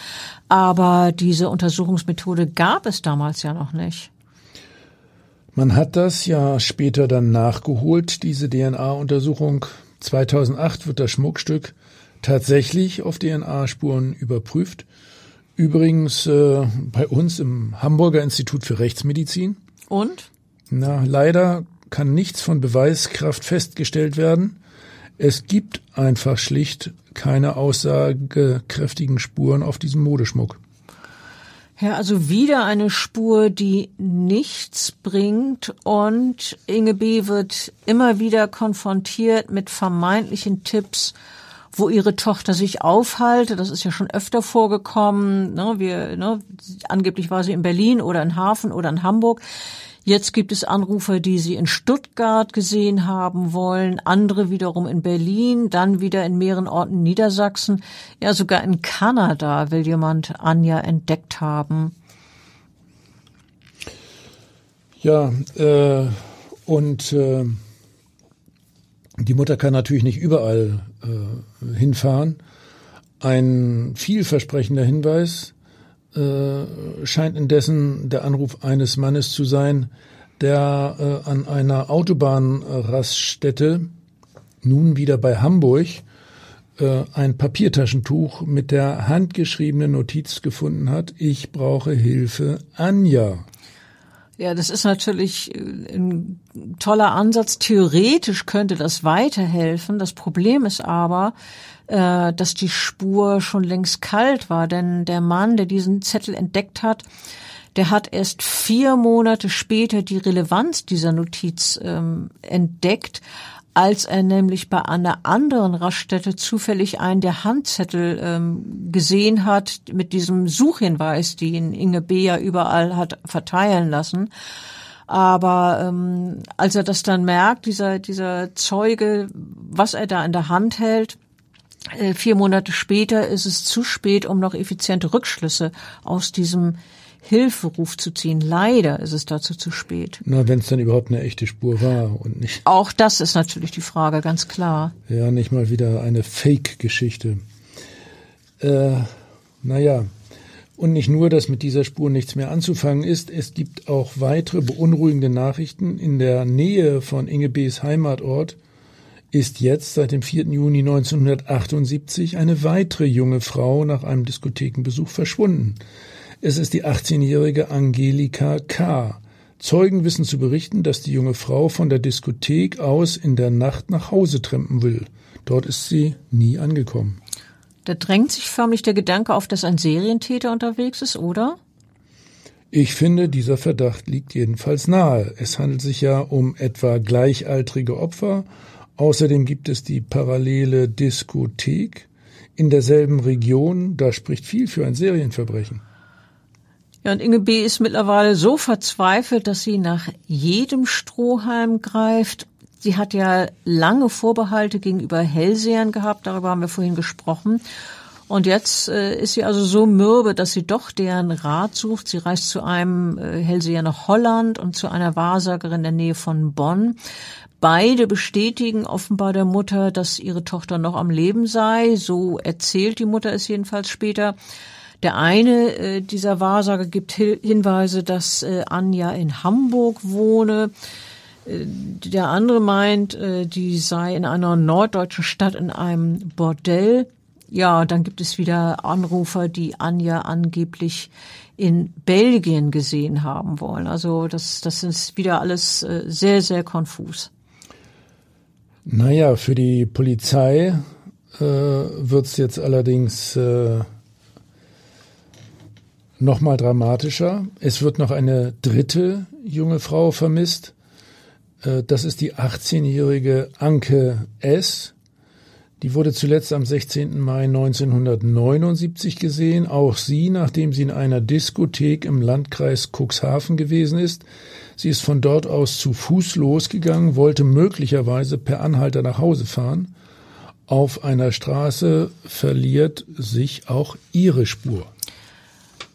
[SPEAKER 1] Aber diese Untersuchungsmethode gab es damals ja noch nicht.
[SPEAKER 2] Man hat das ja später dann nachgeholt, diese DNA-Untersuchung. 2008 wird das Schmuckstück tatsächlich auf DNA-Spuren überprüft. Übrigens äh, bei uns im Hamburger Institut für Rechtsmedizin.
[SPEAKER 1] Und?
[SPEAKER 2] Na, leider kann nichts von Beweiskraft festgestellt werden. Es gibt einfach schlicht keine aussagekräftigen Spuren auf diesem Modeschmuck.
[SPEAKER 1] Ja, also wieder eine Spur, die nichts bringt und Inge B. wird immer wieder konfrontiert mit vermeintlichen Tipps wo ihre Tochter sich aufhalte. Das ist ja schon öfter vorgekommen. Ne? Wir, ne? Angeblich war sie in Berlin oder in Hafen oder in Hamburg. Jetzt gibt es Anrufer, die sie in Stuttgart gesehen haben wollen, andere wiederum in Berlin, dann wieder in mehreren Orten Niedersachsen. Ja, sogar in Kanada will jemand Anja entdeckt haben.
[SPEAKER 2] Ja, äh, und äh, die Mutter kann natürlich nicht überall äh, hinfahren. Ein vielversprechender Hinweis äh, scheint indessen der Anruf eines Mannes zu sein, der äh, an einer Autobahnraststätte, nun wieder bei Hamburg, äh, ein Papiertaschentuch mit der handgeschriebenen Notiz gefunden hat, ich brauche Hilfe, Anja.
[SPEAKER 1] Ja, das ist natürlich äh, ein toller Ansatz. Theoretisch könnte das weiterhelfen. Das Problem ist aber, äh, dass die Spur schon längst kalt war, denn der Mann, der diesen Zettel entdeckt hat, der hat erst vier Monate später die Relevanz dieser Notiz ähm, entdeckt, als er nämlich bei einer anderen Raststätte zufällig einen der Handzettel ähm, gesehen hat mit diesem Suchhinweis, den Inge B. ja überall hat verteilen lassen. Aber ähm, als er das dann merkt, dieser, dieser Zeuge, was er da in der Hand hält, vier Monate später ist es zu spät, um noch effiziente Rückschlüsse aus diesem Hilferuf zu ziehen. Leider ist es dazu zu spät.
[SPEAKER 2] Na, wenn es dann überhaupt eine echte Spur war und nicht.
[SPEAKER 1] Auch das ist natürlich die Frage, ganz klar.
[SPEAKER 2] Ja, nicht mal wieder eine Fake-Geschichte. Äh, naja. Und nicht nur, dass mit dieser Spur nichts mehr anzufangen ist, es gibt auch weitere beunruhigende Nachrichten. In der Nähe von Inge B.'s Heimatort ist jetzt seit dem 4. Juni 1978 eine weitere junge Frau nach einem Diskothekenbesuch verschwunden. Es ist die 18-jährige Angelika K. Zeugen wissen zu berichten, dass die junge Frau von der Diskothek aus in der Nacht nach Hause trampen will. Dort ist sie nie angekommen.
[SPEAKER 1] Da drängt sich förmlich der Gedanke auf, dass ein Serientäter unterwegs ist, oder?
[SPEAKER 2] Ich finde, dieser Verdacht liegt jedenfalls nahe. Es handelt sich ja um etwa gleichaltrige Opfer. Außerdem gibt es die parallele Diskothek in derselben Region. Da spricht viel für ein Serienverbrechen.
[SPEAKER 1] Ja, und Inge B. ist mittlerweile so verzweifelt, dass sie nach jedem Strohhalm greift. Sie hat ja lange Vorbehalte gegenüber Hellsehern gehabt, darüber haben wir vorhin gesprochen. Und jetzt äh, ist sie also so mürbe, dass sie doch deren Rat sucht. Sie reist zu einem äh, Hellseher nach Holland und zu einer Wahrsagerin in der Nähe von Bonn. Beide bestätigen offenbar der Mutter, dass ihre Tochter noch am Leben sei. So erzählt die Mutter es jedenfalls später. Der eine äh, dieser Wahrsager gibt Hinweise, dass äh, Anja in Hamburg wohne. Äh, der andere meint, äh, die sei in einer norddeutschen Stadt in einem Bordell. Ja, dann gibt es wieder Anrufer, die Anja angeblich in Belgien gesehen haben wollen. Also das, das ist wieder alles äh, sehr, sehr konfus.
[SPEAKER 2] Naja, für die Polizei äh, wird es jetzt allerdings äh, noch mal dramatischer. Es wird noch eine dritte junge Frau vermisst. Äh, das ist die 18-jährige Anke S. Die wurde zuletzt am 16. Mai 1979 gesehen. Auch sie, nachdem sie in einer Diskothek im Landkreis Cuxhaven gewesen ist. Sie ist von dort aus zu Fuß losgegangen, wollte möglicherweise per Anhalter nach Hause fahren. Auf einer Straße verliert sich auch ihre Spur.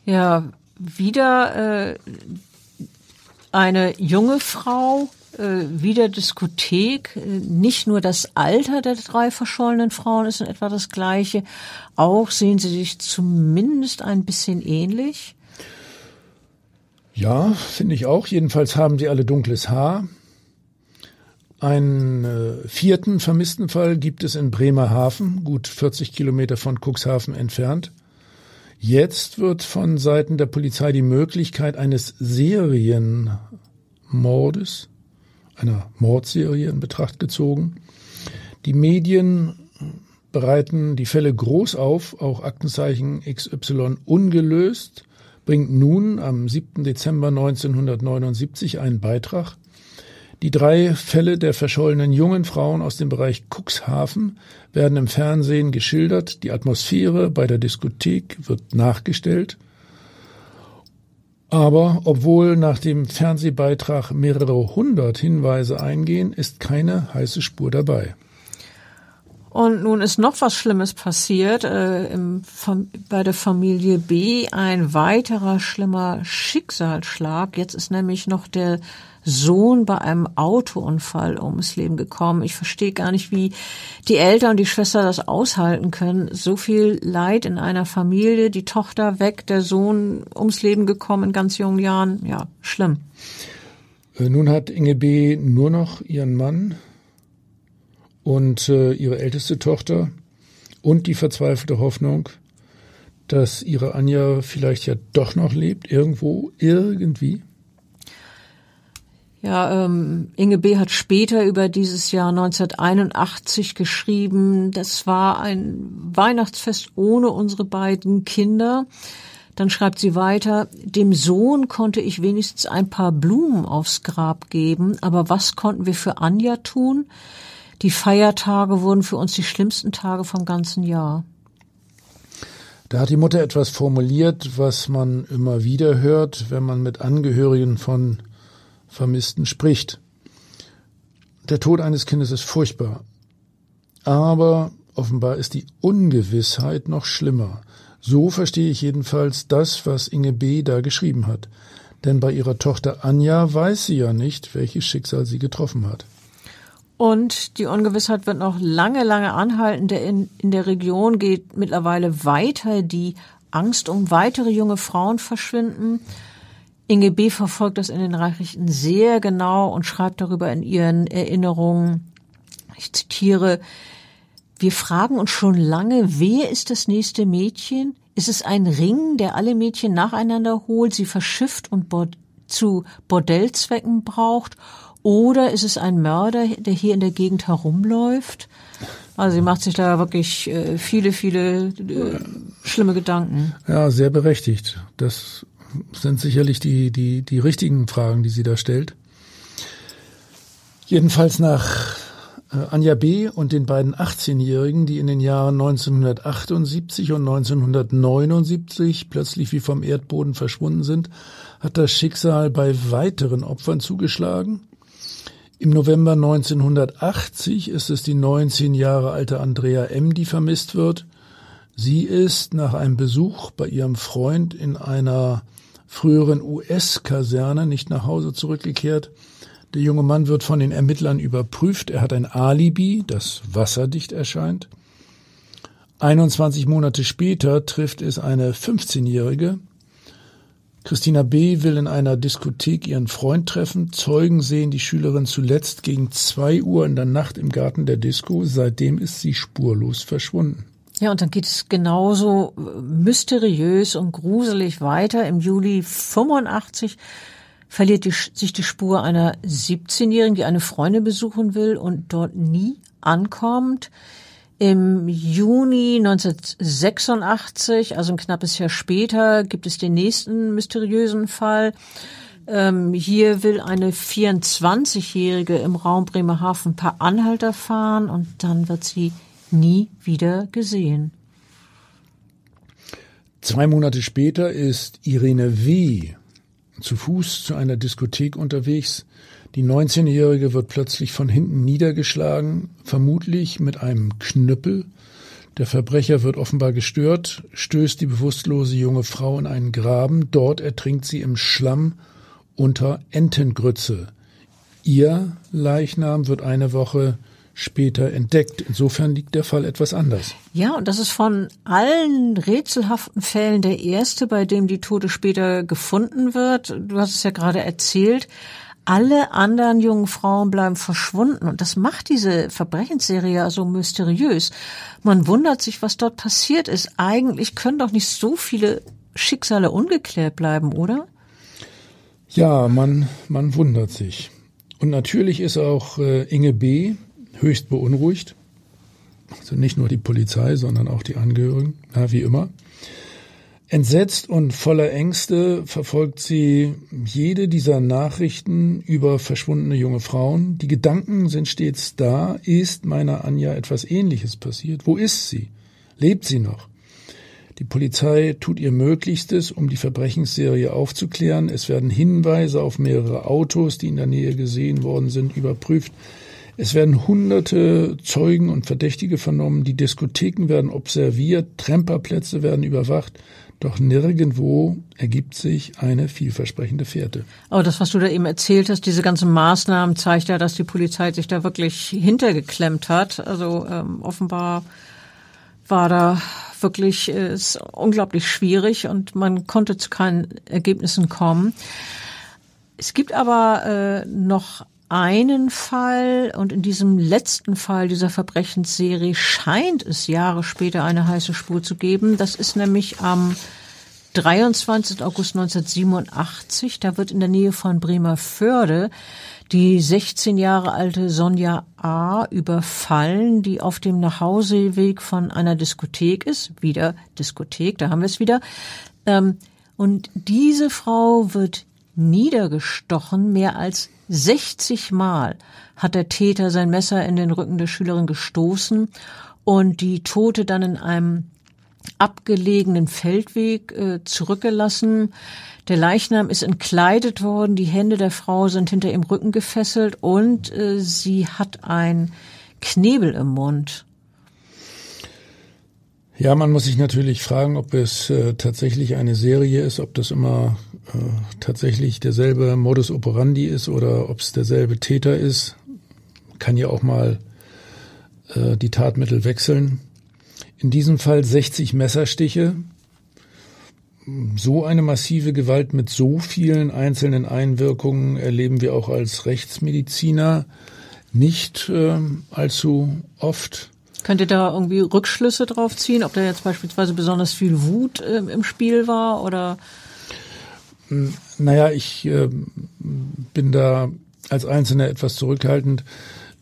[SPEAKER 1] Ja, wieder äh, eine junge Frau, wieder Diskothek. Äh, nicht nur das Alter der drei verschollenen Frauen ist in etwa das gleiche, auch sehen sie sich zumindest ein bisschen ähnlich.
[SPEAKER 2] Ja, finde ich auch. Jedenfalls haben sie alle dunkles Haar. Einen äh, vierten vermissten Fall gibt es in Bremerhaven, gut 40 Kilometer von Cuxhaven entfernt. Jetzt wird von Seiten der Polizei die Möglichkeit eines Serienmordes, einer Mordserie in Betracht gezogen. Die Medien bereiten die Fälle groß auf, auch Aktenzeichen XY ungelöst, bringt nun am 7. Dezember 1979 einen Beitrag. Die drei Fälle der verschollenen jungen Frauen aus dem Bereich Cuxhaven werden im Fernsehen geschildert. Die Atmosphäre bei der Diskothek wird nachgestellt. Aber obwohl nach dem Fernsehbeitrag mehrere hundert Hinweise eingehen, ist keine heiße Spur dabei.
[SPEAKER 1] Und nun ist noch was Schlimmes passiert äh, im, bei der Familie B. Ein weiterer schlimmer Schicksalsschlag. Jetzt ist nämlich noch der Sohn bei einem Autounfall ums Leben gekommen. Ich verstehe gar nicht, wie die Eltern und die Schwester das aushalten können. So viel Leid in einer Familie, die Tochter weg, der Sohn ums Leben gekommen in ganz jungen Jahren. Ja, schlimm.
[SPEAKER 2] Äh, nun hat Inge B. nur noch ihren Mann und äh, ihre älteste Tochter und die verzweifelte Hoffnung, dass ihre Anja vielleicht ja doch noch lebt, irgendwo, irgendwie.
[SPEAKER 1] Ja, ähm, Inge B. hat später über dieses Jahr 1981 geschrieben, das war ein Weihnachtsfest ohne unsere beiden Kinder. Dann schreibt sie weiter, dem Sohn konnte ich wenigstens ein paar Blumen aufs Grab geben, aber was konnten wir für Anja tun? Die Feiertage wurden für uns die schlimmsten Tage vom ganzen Jahr.
[SPEAKER 2] Da hat die Mutter etwas formuliert, was man immer wieder hört, wenn man mit Angehörigen von Vermissten spricht. Der Tod eines Kindes ist furchtbar. Aber offenbar ist die Ungewissheit noch schlimmer. So verstehe ich jedenfalls das, was Inge B. da geschrieben hat. Denn bei ihrer Tochter Anja weiß sie ja nicht, welches Schicksal sie getroffen hat.
[SPEAKER 1] Und die Ungewissheit wird noch lange, lange anhalten. Der in, in der Region geht mittlerweile weiter. Die Angst um weitere junge Frauen verschwinden. Inge B. verfolgt das in den Nachrichten sehr genau und schreibt darüber in ihren Erinnerungen. Ich zitiere, wir fragen uns schon lange, wer ist das nächste Mädchen? Ist es ein Ring, der alle Mädchen nacheinander holt, sie verschifft und Bord zu Bordellzwecken braucht? Oder ist es ein Mörder, der hier in der Gegend herumläuft? Also sie macht sich da wirklich äh, viele, viele äh, schlimme Gedanken.
[SPEAKER 2] Ja, sehr berechtigt. Das sind sicherlich die, die, die richtigen Fragen, die sie da stellt. Jedenfalls nach äh, Anja B. und den beiden 18-Jährigen, die in den Jahren 1978 und 1979 plötzlich wie vom Erdboden verschwunden sind, hat das Schicksal bei weiteren Opfern zugeschlagen. Im November 1980 ist es die 19 Jahre alte Andrea M., die vermisst wird. Sie ist nach einem Besuch bei ihrem Freund in einer früheren US-Kaserne nicht nach Hause zurückgekehrt. Der junge Mann wird von den Ermittlern überprüft. Er hat ein Alibi, das wasserdicht erscheint. 21 Monate später trifft es eine 15-Jährige. Christina B. will in einer Diskothek ihren Freund treffen. Zeugen sehen die Schülerin zuletzt gegen zwei Uhr in der Nacht im Garten der Disco. Seitdem ist sie spurlos verschwunden.
[SPEAKER 1] Ja, und dann geht es genauso mysteriös und gruselig weiter. Im Juli 85 verliert die, sich die Spur einer 17-Jährigen, die eine Freundin besuchen will und dort nie ankommt. Im Juni 1986, also ein knappes Jahr später, gibt es den nächsten mysteriösen Fall. Ähm, hier will eine 24-Jährige im Raum Bremerhaven ein paar Anhalter fahren und dann wird sie nie wieder gesehen.
[SPEAKER 2] Zwei Monate später ist Irene W zu Fuß zu einer Diskothek unterwegs. Die 19-Jährige wird plötzlich von hinten niedergeschlagen, vermutlich mit einem Knüppel. Der Verbrecher wird offenbar gestört, stößt die bewusstlose junge Frau in einen Graben. Dort ertrinkt sie im Schlamm unter Entengrütze. Ihr Leichnam wird eine Woche später entdeckt. Insofern liegt der Fall etwas anders.
[SPEAKER 1] Ja, und das ist von allen rätselhaften Fällen der erste, bei dem die Tote später gefunden wird. Du hast es ja gerade erzählt. Alle anderen jungen Frauen bleiben verschwunden und das macht diese Verbrechensserie ja so mysteriös. Man wundert sich, was dort passiert ist. Eigentlich können doch nicht so viele Schicksale ungeklärt bleiben, oder?
[SPEAKER 2] Ja, man, man wundert sich. Und natürlich ist auch äh, Inge B., höchst beunruhigt. Also nicht nur die Polizei, sondern auch die Angehörigen, ja, wie immer. Entsetzt und voller Ängste verfolgt sie jede dieser Nachrichten über verschwundene junge Frauen. Die Gedanken sind stets da. Ist meiner Anja etwas Ähnliches passiert? Wo ist sie? Lebt sie noch? Die Polizei tut ihr Möglichstes, um die Verbrechensserie aufzuklären. Es werden Hinweise auf mehrere Autos, die in der Nähe gesehen worden sind, überprüft. Es werden hunderte Zeugen und Verdächtige vernommen, die Diskotheken werden observiert, Tremperplätze werden überwacht, doch nirgendwo ergibt sich eine vielversprechende Fährte.
[SPEAKER 1] Aber das, was du da eben erzählt hast, diese ganzen Maßnahmen zeigt ja, dass die Polizei sich da wirklich hintergeklemmt hat. Also ähm, offenbar war da wirklich äh, ist unglaublich schwierig und man konnte zu keinen Ergebnissen kommen. Es gibt aber äh, noch einen Fall und in diesem letzten Fall dieser Verbrechensserie scheint es Jahre später eine heiße Spur zu geben. Das ist nämlich am 23. August 1987. Da wird in der Nähe von Bremerförde die 16 Jahre alte Sonja A. überfallen, die auf dem Nachhauseweg von einer Diskothek ist. Wieder Diskothek, da haben wir es wieder. Ähm, und diese Frau wird niedergestochen, mehr als 60 Mal hat der Täter sein Messer in den Rücken der Schülerin gestoßen und die Tote dann in einem abgelegenen Feldweg äh, zurückgelassen. Der Leichnam ist entkleidet worden, die Hände der Frau sind hinter ihrem Rücken gefesselt und äh, sie hat ein Knebel im Mund.
[SPEAKER 2] Ja, man muss sich natürlich fragen, ob es äh, tatsächlich eine Serie ist, ob das immer tatsächlich derselbe Modus operandi ist oder ob es derselbe Täter ist. Kann ja auch mal äh, die Tatmittel wechseln. In diesem Fall 60 Messerstiche. So eine massive Gewalt mit so vielen einzelnen Einwirkungen erleben wir auch als Rechtsmediziner nicht äh, allzu oft.
[SPEAKER 1] Könnt ihr da irgendwie Rückschlüsse drauf ziehen, ob da jetzt beispielsweise besonders viel Wut äh, im Spiel war oder?
[SPEAKER 2] Naja, ich äh, bin da als Einzelner etwas zurückhaltend.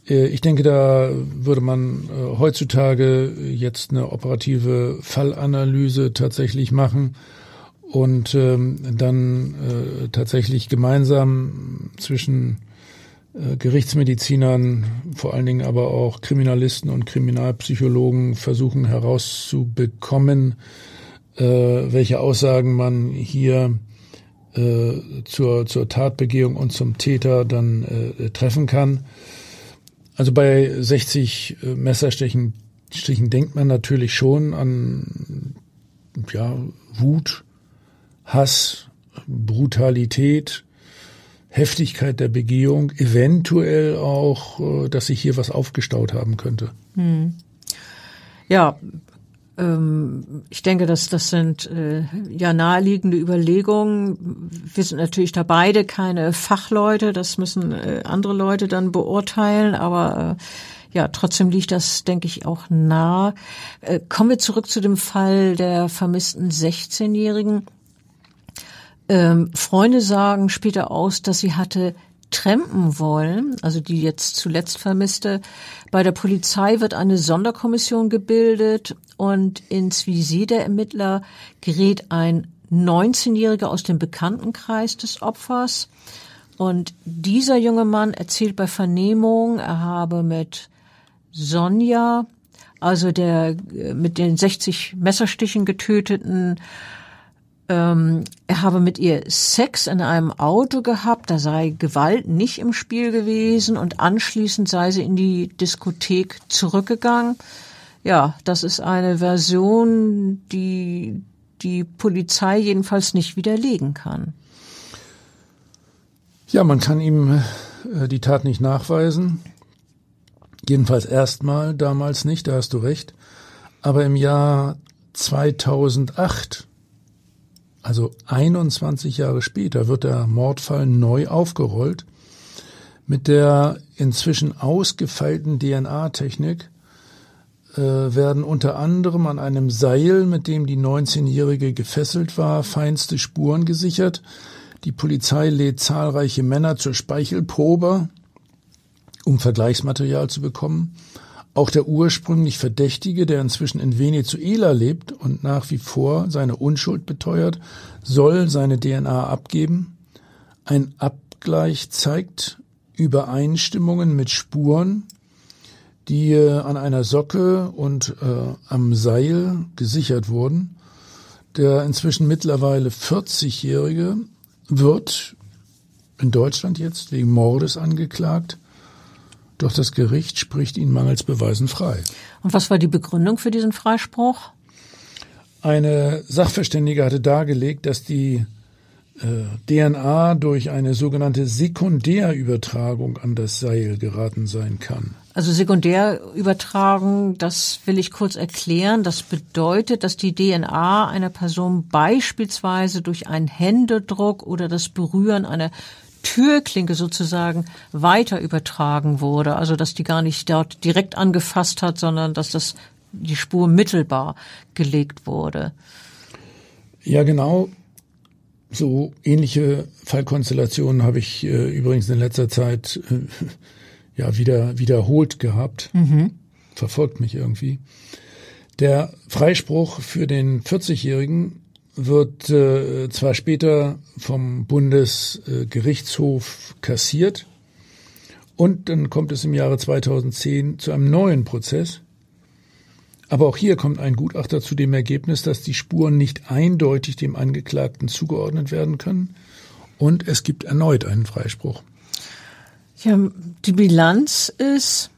[SPEAKER 2] Äh, ich denke, da würde man äh, heutzutage jetzt eine operative Fallanalyse tatsächlich machen und ähm, dann äh, tatsächlich gemeinsam zwischen Gerichtsmedizinern, vor allen Dingen aber auch Kriminalisten und Kriminalpsychologen versuchen herauszubekommen, welche Aussagen man hier äh, zur, zur Tatbegehung und zum Täter dann äh, treffen kann. Also bei 60 äh, Messerstichen Stichen denkt man natürlich schon an ja, Wut, Hass, Brutalität, Heftigkeit der Begehung, eventuell auch, äh, dass sich hier was aufgestaut haben könnte. Hm.
[SPEAKER 1] Ja, ich denke, dass das sind äh, ja naheliegende Überlegungen. Wir sind natürlich da beide keine Fachleute, das müssen äh, andere Leute dann beurteilen, aber äh, ja, trotzdem liegt das, denke ich, auch nah. Äh, kommen wir zurück zu dem Fall der vermissten 16-Jährigen. Ähm, Freunde sagen später aus, dass sie hatte trampen wollen, also die jetzt zuletzt vermisste. Bei der Polizei wird eine Sonderkommission gebildet und ins Visier der Ermittler gerät ein 19-Jähriger aus dem Bekanntenkreis des Opfers. Und dieser junge Mann erzählt bei Vernehmung, er habe mit Sonja, also der äh, mit den 60 Messerstichen getöteten ähm, er habe mit ihr Sex in einem Auto gehabt, da sei Gewalt nicht im Spiel gewesen und anschließend sei sie in die Diskothek zurückgegangen. Ja, das ist eine Version, die die Polizei jedenfalls nicht widerlegen kann.
[SPEAKER 2] Ja, man kann ihm äh, die Tat nicht nachweisen. Jedenfalls erstmal, damals nicht, da hast du recht. Aber im Jahr 2008 also 21 Jahre später wird der Mordfall neu aufgerollt. Mit der inzwischen ausgefeilten DNA-Technik äh, werden unter anderem an einem Seil, mit dem die 19-Jährige gefesselt war, feinste Spuren gesichert. Die Polizei lädt zahlreiche Männer zur Speichelprobe, um Vergleichsmaterial zu bekommen. Auch der ursprünglich Verdächtige, der inzwischen in Venezuela lebt und nach wie vor seine Unschuld beteuert, soll seine DNA abgeben. Ein Abgleich zeigt Übereinstimmungen mit Spuren, die äh, an einer Socke und äh, am Seil gesichert wurden. Der inzwischen mittlerweile 40-Jährige wird in Deutschland jetzt wegen Mordes angeklagt. Doch das Gericht spricht ihn mangels Beweisen frei.
[SPEAKER 1] Und was war die Begründung für diesen Freispruch?
[SPEAKER 2] Eine Sachverständige hatte dargelegt, dass die äh, DNA durch eine sogenannte Sekundärübertragung an das Seil geraten sein kann.
[SPEAKER 1] Also Sekundärübertragung, das will ich kurz erklären. Das bedeutet, dass die DNA einer Person beispielsweise durch einen Händedruck oder das Berühren einer Türklinke sozusagen weiter übertragen wurde, also dass die gar nicht dort direkt angefasst hat, sondern dass das die Spur mittelbar gelegt wurde.
[SPEAKER 2] Ja, genau. So ähnliche Fallkonstellationen habe ich äh, übrigens in letzter Zeit äh, ja wieder wiederholt gehabt. Mhm. Verfolgt mich irgendwie. Der Freispruch für den 40-Jährigen wird äh, zwar später vom Bundesgerichtshof kassiert und dann kommt es im Jahre 2010 zu einem neuen Prozess. Aber auch hier kommt ein Gutachter zu dem Ergebnis, dass die Spuren nicht eindeutig dem Angeklagten zugeordnet werden können und es gibt erneut einen Freispruch.
[SPEAKER 1] Ja, die Bilanz ist,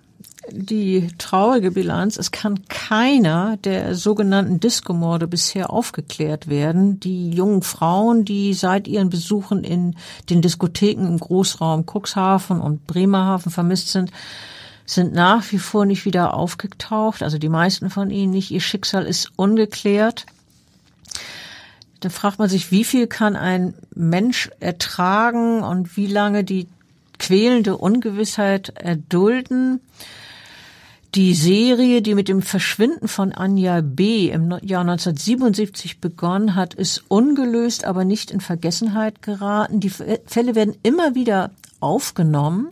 [SPEAKER 1] die traurige Bilanz, es kann keiner der sogenannten Diskomorde bisher aufgeklärt werden. Die jungen Frauen, die seit ihren Besuchen in den Diskotheken im Großraum Cuxhaven und Bremerhaven vermisst sind, sind nach wie vor nicht wieder aufgetaucht. Also die meisten von ihnen nicht. Ihr Schicksal ist ungeklärt. Da fragt man sich, wie viel kann ein Mensch ertragen und wie lange die quälende Ungewissheit erdulden. Die Serie, die mit dem Verschwinden von Anja B. im Jahr 1977 begonnen hat, ist ungelöst, aber nicht in Vergessenheit geraten. Die Fälle werden immer wieder aufgenommen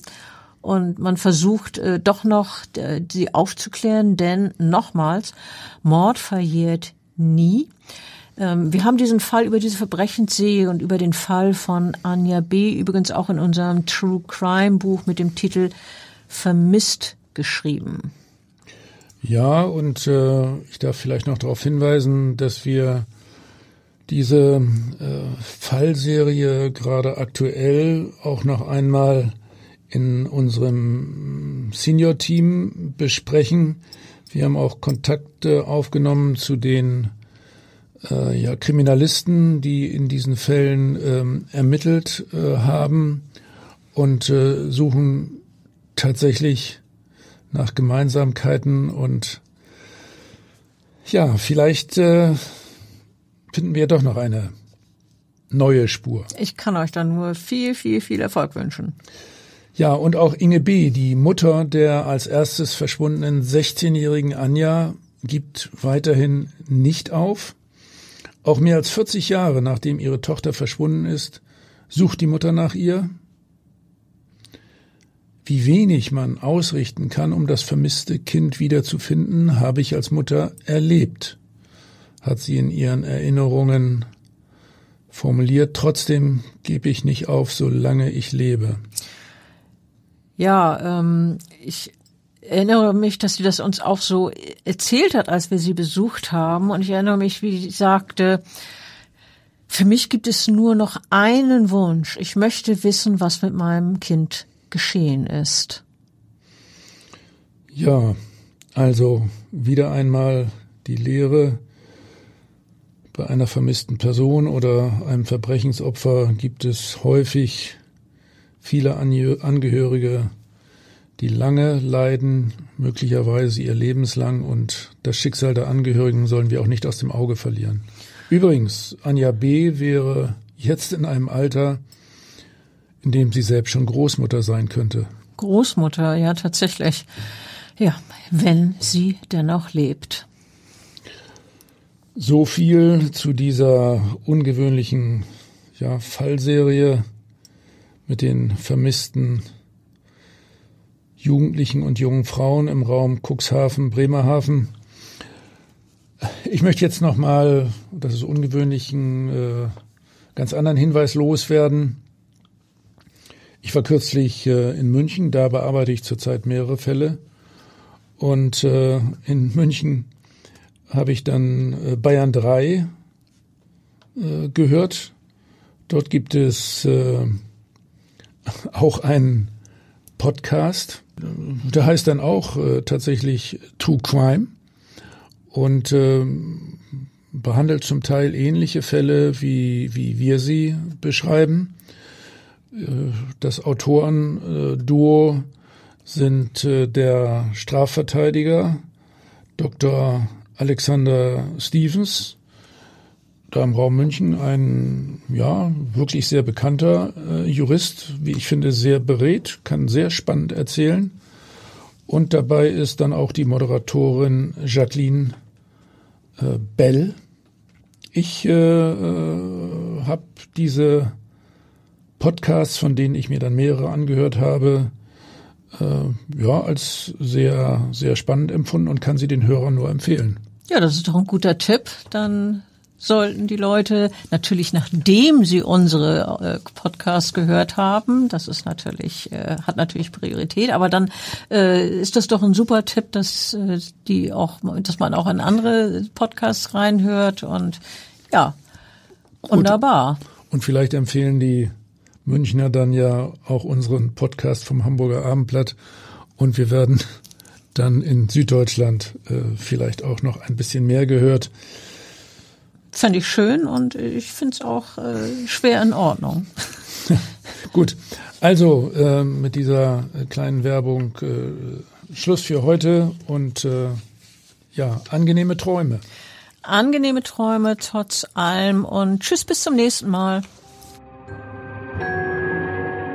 [SPEAKER 1] und man versucht äh, doch noch äh, sie aufzuklären, denn nochmals, Mord verjährt nie. Ähm, wir haben diesen Fall über diese Verbrechensserie und über den Fall von Anja B. übrigens auch in unserem True Crime Buch mit dem Titel Vermisst geschrieben.
[SPEAKER 2] Ja, und äh, ich darf vielleicht noch darauf hinweisen, dass wir diese äh, Fallserie gerade aktuell auch noch einmal in unserem Senior-Team besprechen. Wir haben auch Kontakte aufgenommen zu den äh, ja, Kriminalisten, die in diesen Fällen ähm, ermittelt äh, haben und äh, suchen tatsächlich nach Gemeinsamkeiten und ja, vielleicht äh, finden wir doch noch eine neue Spur.
[SPEAKER 1] Ich kann euch dann nur viel, viel, viel Erfolg wünschen.
[SPEAKER 2] Ja, und auch Inge B., die Mutter der als erstes verschwundenen 16-jährigen Anja, gibt weiterhin nicht auf. Auch mehr als 40 Jahre nachdem ihre Tochter verschwunden ist, sucht die Mutter nach ihr. Wie wenig man ausrichten kann, um das vermisste Kind wiederzufinden, habe ich als Mutter erlebt, hat sie in ihren Erinnerungen formuliert. Trotzdem gebe ich nicht auf, solange ich lebe.
[SPEAKER 1] Ja, ähm, ich erinnere mich, dass sie das uns auch so erzählt hat, als wir sie besucht haben. Und ich erinnere mich, wie sie sagte, für mich gibt es nur noch einen Wunsch. Ich möchte wissen, was mit meinem Kind geschehen ist.
[SPEAKER 2] Ja, also wieder einmal die Lehre, bei einer vermissten Person oder einem Verbrechensopfer gibt es häufig viele Angehörige, die lange leiden, möglicherweise ihr Lebenslang und das Schicksal der Angehörigen sollen wir auch nicht aus dem Auge verlieren. Übrigens, Anja B. wäre jetzt in einem Alter, in dem sie selbst schon Großmutter sein könnte.
[SPEAKER 1] Großmutter, ja, tatsächlich. Ja, wenn sie dennoch lebt.
[SPEAKER 2] So viel zu dieser ungewöhnlichen ja, Fallserie mit den vermissten Jugendlichen und jungen Frauen im Raum Cuxhaven, Bremerhaven. Ich möchte jetzt nochmal, das ist ungewöhnlich, einen äh, ganz anderen Hinweis loswerden. Ich war kürzlich äh, in München, da bearbeite ich zurzeit mehrere Fälle. Und äh, in München habe ich dann äh, Bayern 3 äh, gehört. Dort gibt es auch einen Podcast. Der heißt dann auch tatsächlich True Crime und behandelt zum Teil ähnliche Fälle, wie, wie wir sie beschreiben. Das Autorenduo sind äh, der Strafverteidiger Dr. Alexander Stevens, da im Raum München ein ja wirklich sehr bekannter äh, Jurist, wie ich finde, sehr beredt, kann sehr spannend erzählen. Und dabei ist dann auch die Moderatorin Jacqueline äh, Bell. Ich äh, äh, habe diese Podcasts, von denen ich mir dann mehrere angehört habe, äh, ja, als sehr, sehr spannend empfunden und kann sie den Hörern nur empfehlen.
[SPEAKER 1] Ja, das ist doch ein guter Tipp. Dann sollten die Leute natürlich nachdem sie unsere äh, Podcasts gehört haben, das ist natürlich äh, hat natürlich Priorität, aber dann äh, ist das doch ein super Tipp, dass äh, die auch dass man auch in andere Podcasts reinhört und ja, wunderbar.
[SPEAKER 2] Und vielleicht empfehlen die Münchner dann ja auch unseren Podcast vom Hamburger Abendblatt und wir werden dann in Süddeutschland äh, vielleicht auch noch ein bisschen mehr gehört.
[SPEAKER 1] Fände ich schön und ich finde es auch äh, schwer in Ordnung.
[SPEAKER 2] Gut, also äh, mit dieser kleinen Werbung äh, Schluss für heute und äh, ja, angenehme Träume.
[SPEAKER 1] Angenehme Träume trotz allem und tschüss bis zum nächsten Mal.